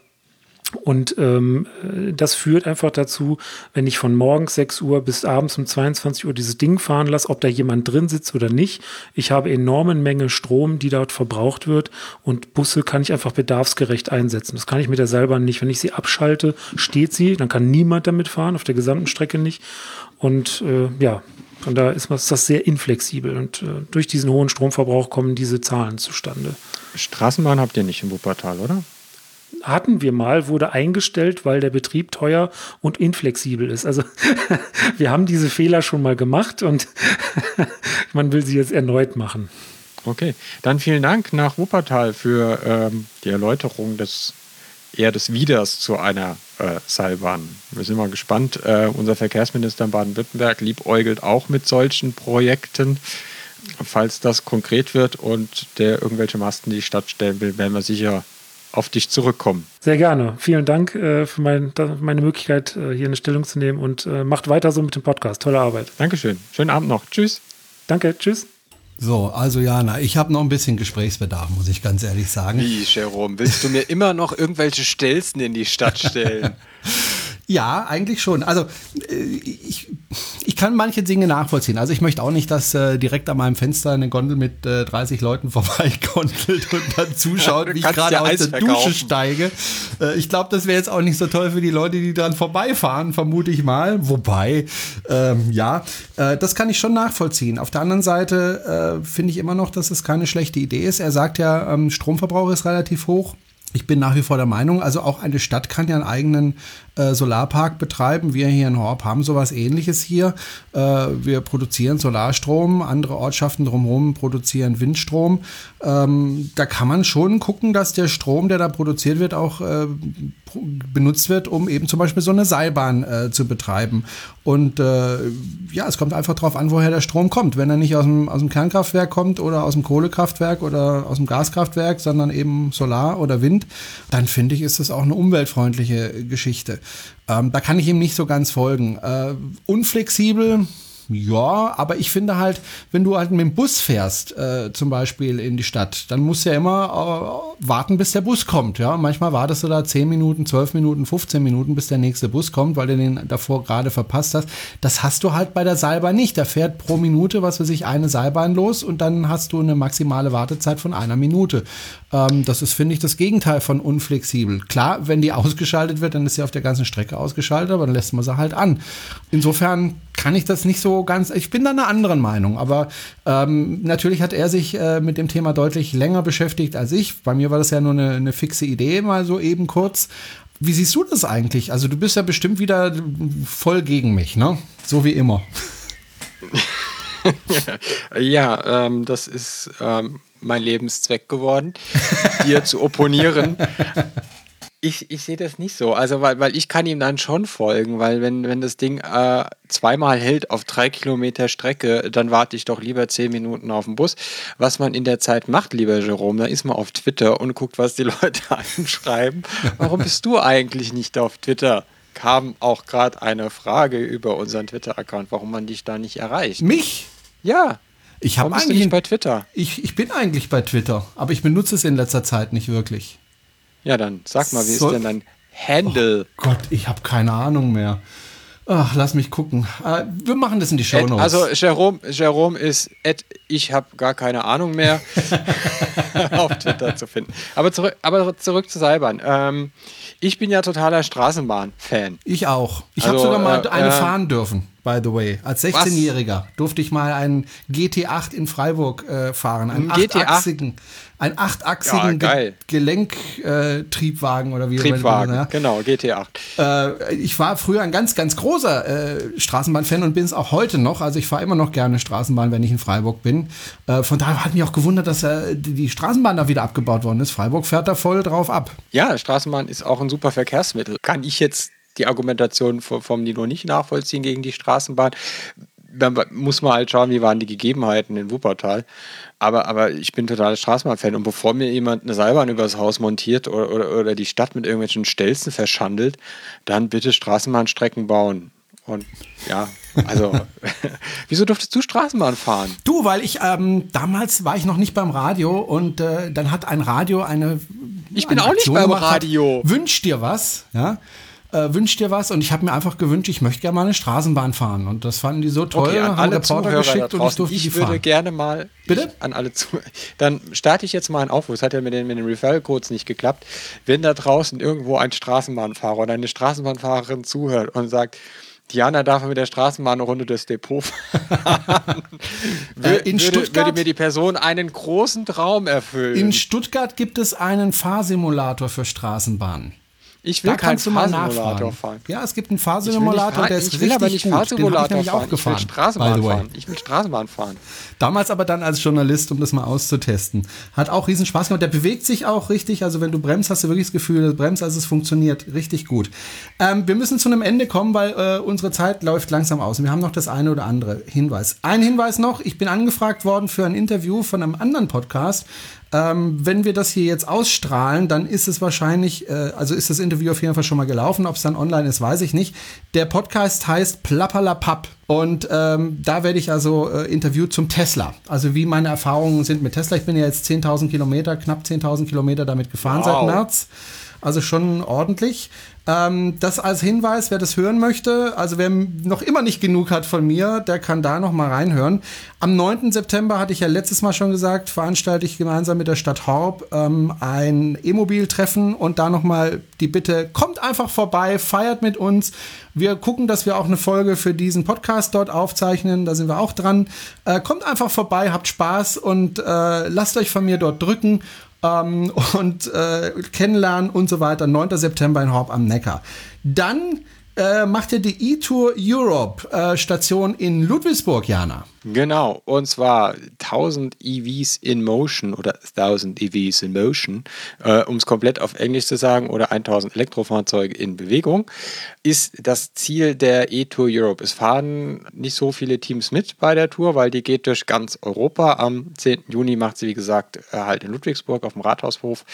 S8: Und ähm, das führt einfach dazu, wenn ich von morgens 6 Uhr bis abends um 22 Uhr dieses Ding fahren lasse, ob da jemand drin sitzt oder nicht, ich habe enorme Menge Strom, die dort verbraucht wird und Busse kann ich einfach bedarfsgerecht einsetzen. Das kann ich mit der Seilbahn nicht. Wenn ich sie abschalte, steht sie, dann kann niemand damit fahren, auf der gesamten Strecke nicht. Und äh, ja, von daher ist das sehr inflexibel und äh, durch diesen hohen Stromverbrauch kommen diese Zahlen zustande.
S3: Straßenbahn habt ihr nicht in Wuppertal, oder?
S8: Hatten wir mal, wurde eingestellt, weil der Betrieb teuer und inflexibel ist. Also wir haben diese Fehler schon mal gemacht und man will sie jetzt erneut machen.
S3: Okay, dann vielen Dank nach Wuppertal für ähm, die Erläuterung des eher des Widers zu einer äh, Seilbahn. Wir sind mal gespannt. Äh, unser Verkehrsminister in Baden-Württemberg liebäugelt auch mit solchen Projekten. Falls das konkret wird und der irgendwelche Masten die Stadt stellen will, werden wir sicher auf dich zurückkommen.
S8: Sehr gerne. Vielen Dank äh, für mein, meine Möglichkeit, äh, hier eine Stellung zu nehmen und äh, macht weiter so mit dem Podcast. Tolle Arbeit.
S3: Dankeschön. Schönen Abend noch. Tschüss.
S8: Danke. Tschüss.
S2: So, also Jana, ich habe noch ein bisschen Gesprächsbedarf, muss ich ganz ehrlich sagen.
S9: Wie, Jerome, willst du mir immer noch irgendwelche Stelzen in die Stadt stellen?
S2: ja, eigentlich schon. Also äh, ich ich kann manche Dinge nachvollziehen. Also ich möchte auch nicht, dass äh, direkt an meinem Fenster eine Gondel mit äh, 30 Leuten vorbeigondelt und dann zuschaut, wie ich gerade aus der verkaufen. Dusche steige. Äh, ich glaube, das wäre jetzt auch nicht so toll für die Leute, die dran vorbeifahren, vermute ich mal. Wobei, ähm, ja, äh, das kann ich schon nachvollziehen. Auf der anderen Seite äh, finde ich immer noch, dass es keine schlechte Idee ist. Er sagt ja, ähm, Stromverbrauch ist relativ hoch. Ich bin nach wie vor der Meinung, also auch eine Stadt kann ja einen eigenen äh, Solarpark betreiben. Wir hier in Horb haben sowas ähnliches hier. Äh, wir produzieren Solarstrom, andere Ortschaften drumherum produzieren Windstrom. Ähm, da kann man schon gucken, dass der Strom, der da produziert wird, auch äh, benutzt wird, um eben zum Beispiel so eine Seilbahn äh, zu betreiben. Und äh, ja, es kommt einfach darauf an, woher der Strom kommt. Wenn er nicht aus dem, aus dem Kernkraftwerk kommt oder aus dem Kohlekraftwerk oder aus dem Gaskraftwerk, sondern eben Solar oder Wind, dann finde ich, ist das auch eine umweltfreundliche Geschichte. Ähm, da kann ich ihm nicht so ganz folgen. Äh, unflexibel, ja, aber ich finde halt, wenn du halt mit dem Bus fährst, äh, zum Beispiel in die Stadt, dann musst du ja immer äh, warten, bis der Bus kommt. Ja, manchmal wartest du da 10 Minuten, 12 Minuten, 15 Minuten, bis der nächste Bus kommt, weil du den davor gerade verpasst hast. Das hast du halt bei der Seilbahn nicht. Da fährt pro Minute, was weiß ich, eine Seilbahn los und dann hast du eine maximale Wartezeit von einer Minute. Ähm, das ist, finde ich, das Gegenteil von unflexibel. Klar, wenn die ausgeschaltet wird, dann ist sie auf der ganzen Strecke ausgeschaltet, aber dann lässt man sie halt an. Insofern kann ich das nicht so ganz. Ich bin da einer anderen Meinung, aber ähm, natürlich hat er sich äh, mit dem Thema deutlich länger beschäftigt als ich. Bei mir war das ja nur eine, eine fixe Idee, mal so eben kurz. Wie siehst du das eigentlich? Also du bist ja bestimmt wieder voll gegen mich, ne? So wie immer.
S3: ja, ähm, das ist ähm, mein Lebenszweck geworden, dir zu opponieren. Ich, ich sehe das nicht so. Also, weil, weil ich kann ihm dann schon folgen, weil wenn, wenn das Ding äh, zweimal hält auf drei Kilometer Strecke, dann warte ich doch lieber zehn Minuten auf den Bus. Was man in der Zeit macht, lieber Jerome, da ist man auf Twitter und guckt, was die Leute einschreiben. Warum bist du eigentlich nicht auf Twitter? Kam auch gerade eine Frage über unseren Twitter-Account, warum man dich da nicht erreicht.
S2: Mich?
S3: Ja.
S2: Ich habe eigentlich bei Twitter. Ich, ich bin eigentlich bei Twitter, aber ich benutze es in letzter Zeit nicht wirklich.
S3: Ja, dann sag mal, wie so, ist denn dein Handle?
S2: Oh Gott, ich habe keine Ahnung mehr. Ach, lass mich gucken. Uh, wir machen das in die Show Notes.
S3: Also Jerome, Jerome ist at, ich habe gar keine Ahnung mehr auf Twitter zu finden. Aber zurück, aber zurück zu Seilbahn. Ähm, ich bin ja totaler Straßenbahn-Fan.
S2: Ich auch. Ich also, habe sogar mal äh, eine äh, fahren dürfen by the way. Als 16-Jähriger durfte ich mal einen GT8 in Freiburg äh, fahren. Einen achtachsigen, einen achtachsigen ja, Ge Gelenktriebwagen äh, oder wie
S3: Triebwagen, ja. genau, GT8.
S2: Äh, ich war früher ein ganz, ganz großer äh, Straßenbahn-Fan und bin es auch heute noch. Also ich fahre immer noch gerne Straßenbahn, wenn ich in Freiburg bin. Äh, von daher hat mich auch gewundert, dass äh, die Straßenbahn da wieder abgebaut worden ist. Freiburg fährt da voll drauf ab.
S3: Ja, Straßenbahn ist auch ein super Verkehrsmittel. Kann ich jetzt die Argumentation vom Nino nicht nachvollziehen gegen die Straßenbahn. Da muss man halt schauen, wie waren die Gegebenheiten in Wuppertal. Aber, aber ich bin total Straßenbahn-Fan. Und bevor mir jemand eine Seilbahn übers Haus montiert oder, oder, oder die Stadt mit irgendwelchen Stelzen verschandelt, dann bitte Straßenbahnstrecken bauen. Und ja, also, wieso durftest du Straßenbahn fahren?
S2: Du, weil ich ähm, damals war ich noch nicht beim Radio und äh, dann hat ein Radio eine.
S3: Ich bin eine auch Aktion nicht beim Radio.
S2: Hat, wünsch dir was, ja äh, wünscht dir was und ich habe mir einfach gewünscht, ich möchte gerne mal eine Straßenbahn fahren und das fanden die so toll,
S3: okay, an
S2: haben
S3: alle Reporter Zuhörer geschickt und ich durfte ich die fahren. Ich würde gerne mal
S2: Bitte?
S3: an alle zu dann starte ich jetzt mal einen Aufruf, es hat ja mit den, mit den Referral-Codes nicht geklappt, wenn da draußen irgendwo ein Straßenbahnfahrer oder eine Straßenbahnfahrerin zuhört und sagt, Diana darf mit der Straßenbahn eine Runde durchs Depot fahren. äh, in würde, Stuttgart, würde mir die Person einen großen Traum erfüllen.
S2: In Stuttgart gibt es einen Fahrsimulator für Straßenbahnen.
S3: Ich will da keinen Fahrsimulator fahren.
S2: Ja, es gibt einen Fahrsimulator, der ist
S3: ich will
S2: richtig
S3: aber nicht
S2: gut.
S3: Fahrsimulator
S2: Den ich
S3: fahren.
S2: auch gefahren,
S3: ich will Straßenbahn fahren. Ich will Straßenbahn fahren.
S2: Damals aber dann als Journalist, um das mal auszutesten. Hat auch riesen Spaß gemacht. Der bewegt sich auch richtig. Also wenn du bremst, hast du wirklich das Gefühl, du bremst, also es funktioniert richtig gut. Ähm, wir müssen zu einem Ende kommen, weil äh, unsere Zeit läuft langsam aus. Und wir haben noch das eine oder andere Hinweis. Ein Hinweis noch. Ich bin angefragt worden für ein Interview von einem anderen Podcast ähm, wenn wir das hier jetzt ausstrahlen, dann ist es wahrscheinlich, äh, also ist das Interview auf jeden Fall schon mal gelaufen. Ob es dann online ist, weiß ich nicht. Der Podcast heißt Plappalapapp. Und ähm, da werde ich also äh, interviewt zum Tesla. Also wie meine Erfahrungen sind mit Tesla. Ich bin ja jetzt 10.000 Kilometer, knapp 10.000 Kilometer damit gefahren wow. seit März. Also schon ordentlich. Ähm, das als Hinweis, wer das hören möchte, also wer noch immer nicht genug hat von mir, der kann da noch mal reinhören. Am 9. September hatte ich ja letztes Mal schon gesagt, veranstalte ich gemeinsam mit der Stadt Horb ähm, ein E-Mobil-Treffen und da noch mal die Bitte, kommt einfach vorbei, feiert mit uns. Wir gucken, dass wir auch eine Folge für diesen Podcast dort aufzeichnen. Da sind wir auch dran. Äh, kommt einfach vorbei, habt Spaß und äh, lasst euch von mir dort drücken ähm, und äh, kennenlernen und so weiter. 9. September in Horb am Neckar. Dann äh, macht ihr die E-Tour Europe äh, Station in Ludwigsburg, Jana.
S3: Genau, und zwar 1000 EVs in Motion oder 1000 EVs in Motion, äh, um es komplett auf Englisch zu sagen, oder 1000 Elektrofahrzeuge in Bewegung, ist das Ziel der E-Tour Europe. Es fahren nicht so viele Teams mit bei der Tour, weil die geht durch ganz Europa. Am 10. Juni macht sie, wie gesagt, äh, halt in Ludwigsburg auf dem Rathaushof.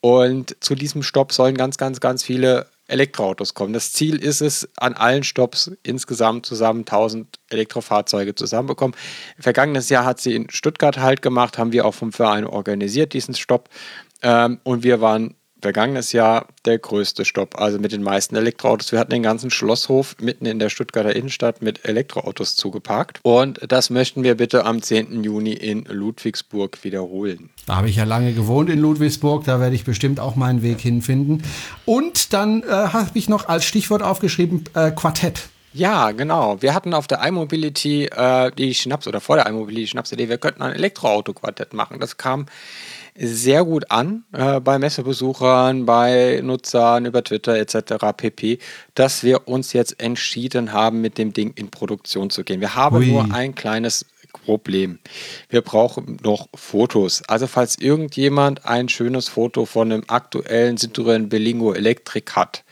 S3: Und zu diesem Stopp sollen ganz, ganz, ganz viele Elektroautos kommen. Das Ziel ist es, an allen Stops insgesamt zusammen 1000 Elektrofahrzeuge zusammenbekommen. Vergangenes Jahr hat sie in Stuttgart halt gemacht, haben wir auch vom Verein organisiert, diesen Stopp. Ähm, und wir waren vergangenes Jahr der größte Stopp, also mit den meisten Elektroautos. Wir hatten den ganzen Schlosshof mitten in der Stuttgarter Innenstadt mit Elektroautos zugeparkt. Und das möchten wir bitte am 10. Juni in Ludwigsburg wiederholen.
S2: Da habe ich ja lange gewohnt in Ludwigsburg, da werde ich bestimmt auch meinen Weg hinfinden. Und dann äh, habe ich noch als Stichwort aufgeschrieben äh, Quartett.
S3: Ja, genau. Wir hatten auf der iMobility äh, die Schnaps oder vor der iMobility Schnapsidee, wir könnten ein Elektroauto-Quartett machen. Das kam sehr gut an äh, bei Messebesuchern, bei Nutzern über Twitter etc. pp, dass wir uns jetzt entschieden haben, mit dem Ding in Produktion zu gehen. Wir haben Ui. nur ein kleines Problem. Wir brauchen noch Fotos. Also falls irgendjemand ein schönes Foto von einem aktuellen Citroën Berlingo Electric hat,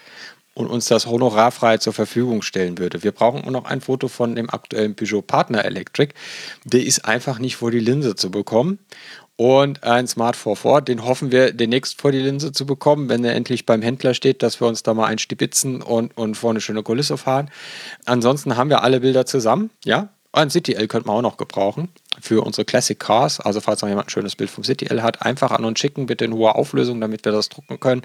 S3: und uns das honorarfrei zur Verfügung stellen würde. Wir brauchen auch noch ein Foto von dem aktuellen Peugeot Partner Electric. Der ist einfach nicht vor die Linse zu bekommen und ein Smart 44. Den hoffen wir demnächst vor die Linse zu bekommen, wenn er endlich beim Händler steht, dass wir uns da mal einstibitzen und, und vor eine schöne Kulisse fahren. Ansonsten haben wir alle Bilder zusammen, ja. Ein City L könnte man auch noch gebrauchen für unsere Classic Cars. Also falls noch jemand ein schönes Bild vom City L hat, einfach an uns schicken, bitte in hoher Auflösung, damit wir das drucken können.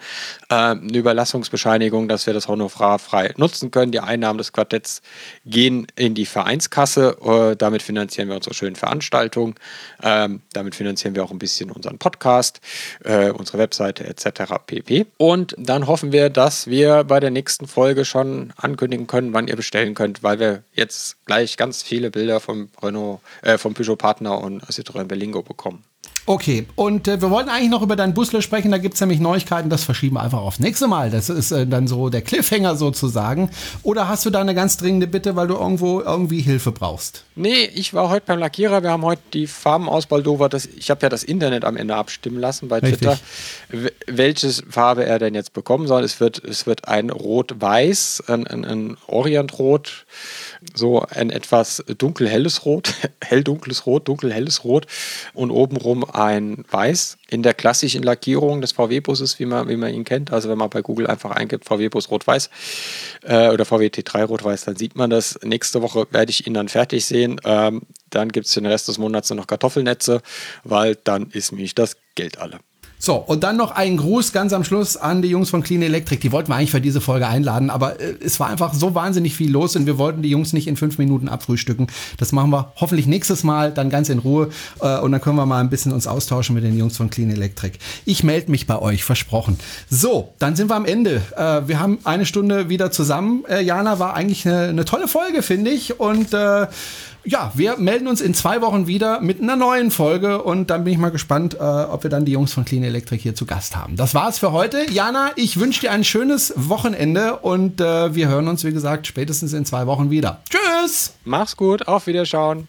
S3: Ähm, eine Überlassungsbescheinigung, dass wir das honorarfrei nutzen können. Die Einnahmen des Quartetts gehen in die Vereinskasse. Äh, damit finanzieren wir unsere schönen Veranstaltungen. Ähm, damit finanzieren wir auch ein bisschen unseren Podcast, äh, unsere Webseite etc. pp. Und dann hoffen wir, dass wir bei der nächsten Folge schon ankündigen können, wann ihr bestellen könnt, weil wir jetzt gleich ganz viele Bilder vom Renault, äh, vom Peugeot Partner und Citroën Berlingo bekommen.
S2: Okay, und äh, wir wollten eigentlich noch über deinen Busler sprechen, da gibt es nämlich Neuigkeiten, das verschieben wir einfach aufs nächste Mal. Das ist äh, dann so der Cliffhanger sozusagen. Oder hast du da eine ganz dringende Bitte, weil du irgendwo irgendwie Hilfe brauchst?
S3: Nee, ich war heute beim Lackierer, wir haben heute die Farbenauswahl Dover, das, ich habe ja das Internet am Ende abstimmen lassen bei Twitter, welche Farbe er denn jetzt bekommen soll. Es wird, es wird ein Rot-Weiß, ein, ein, ein Orientrot, so ein etwas dunkelhelles Rot, helldunkles Rot, dunkelhelles Rot und obenrum ein Weiß in der klassischen Lackierung des VW-Busses, wie man, wie man ihn kennt. Also wenn man bei Google einfach eingibt, VW-Bus Rot-Weiß äh, oder VW T3 Rot-Weiß, dann sieht man das. Nächste Woche werde ich ihn dann fertig sehen. Ähm, dann gibt es den Rest des Monats noch Kartoffelnetze, weil dann ist mich das Geld alle.
S2: So, und dann noch ein Gruß ganz am Schluss an die Jungs von Clean Electric. Die wollten wir eigentlich für diese Folge einladen, aber äh, es war einfach so wahnsinnig viel los und wir wollten die Jungs nicht in fünf Minuten abfrühstücken. Das machen wir hoffentlich nächstes Mal dann ganz in Ruhe äh, und dann können wir mal ein bisschen uns austauschen mit den Jungs von Clean Electric. Ich melde mich bei euch, versprochen. So, dann sind wir am Ende. Äh, wir haben eine Stunde wieder zusammen. Äh, Jana war eigentlich eine, eine tolle Folge, finde ich. Und äh, ja, wir melden uns in zwei Wochen wieder mit einer neuen Folge und dann bin ich mal gespannt, äh, ob wir dann die Jungs von Clean Electric hier zu Gast haben. Das war's für heute. Jana, ich wünsche dir ein schönes Wochenende und äh, wir hören uns, wie gesagt, spätestens in zwei Wochen wieder. Tschüss!
S3: Mach's gut, auf Wiederschauen.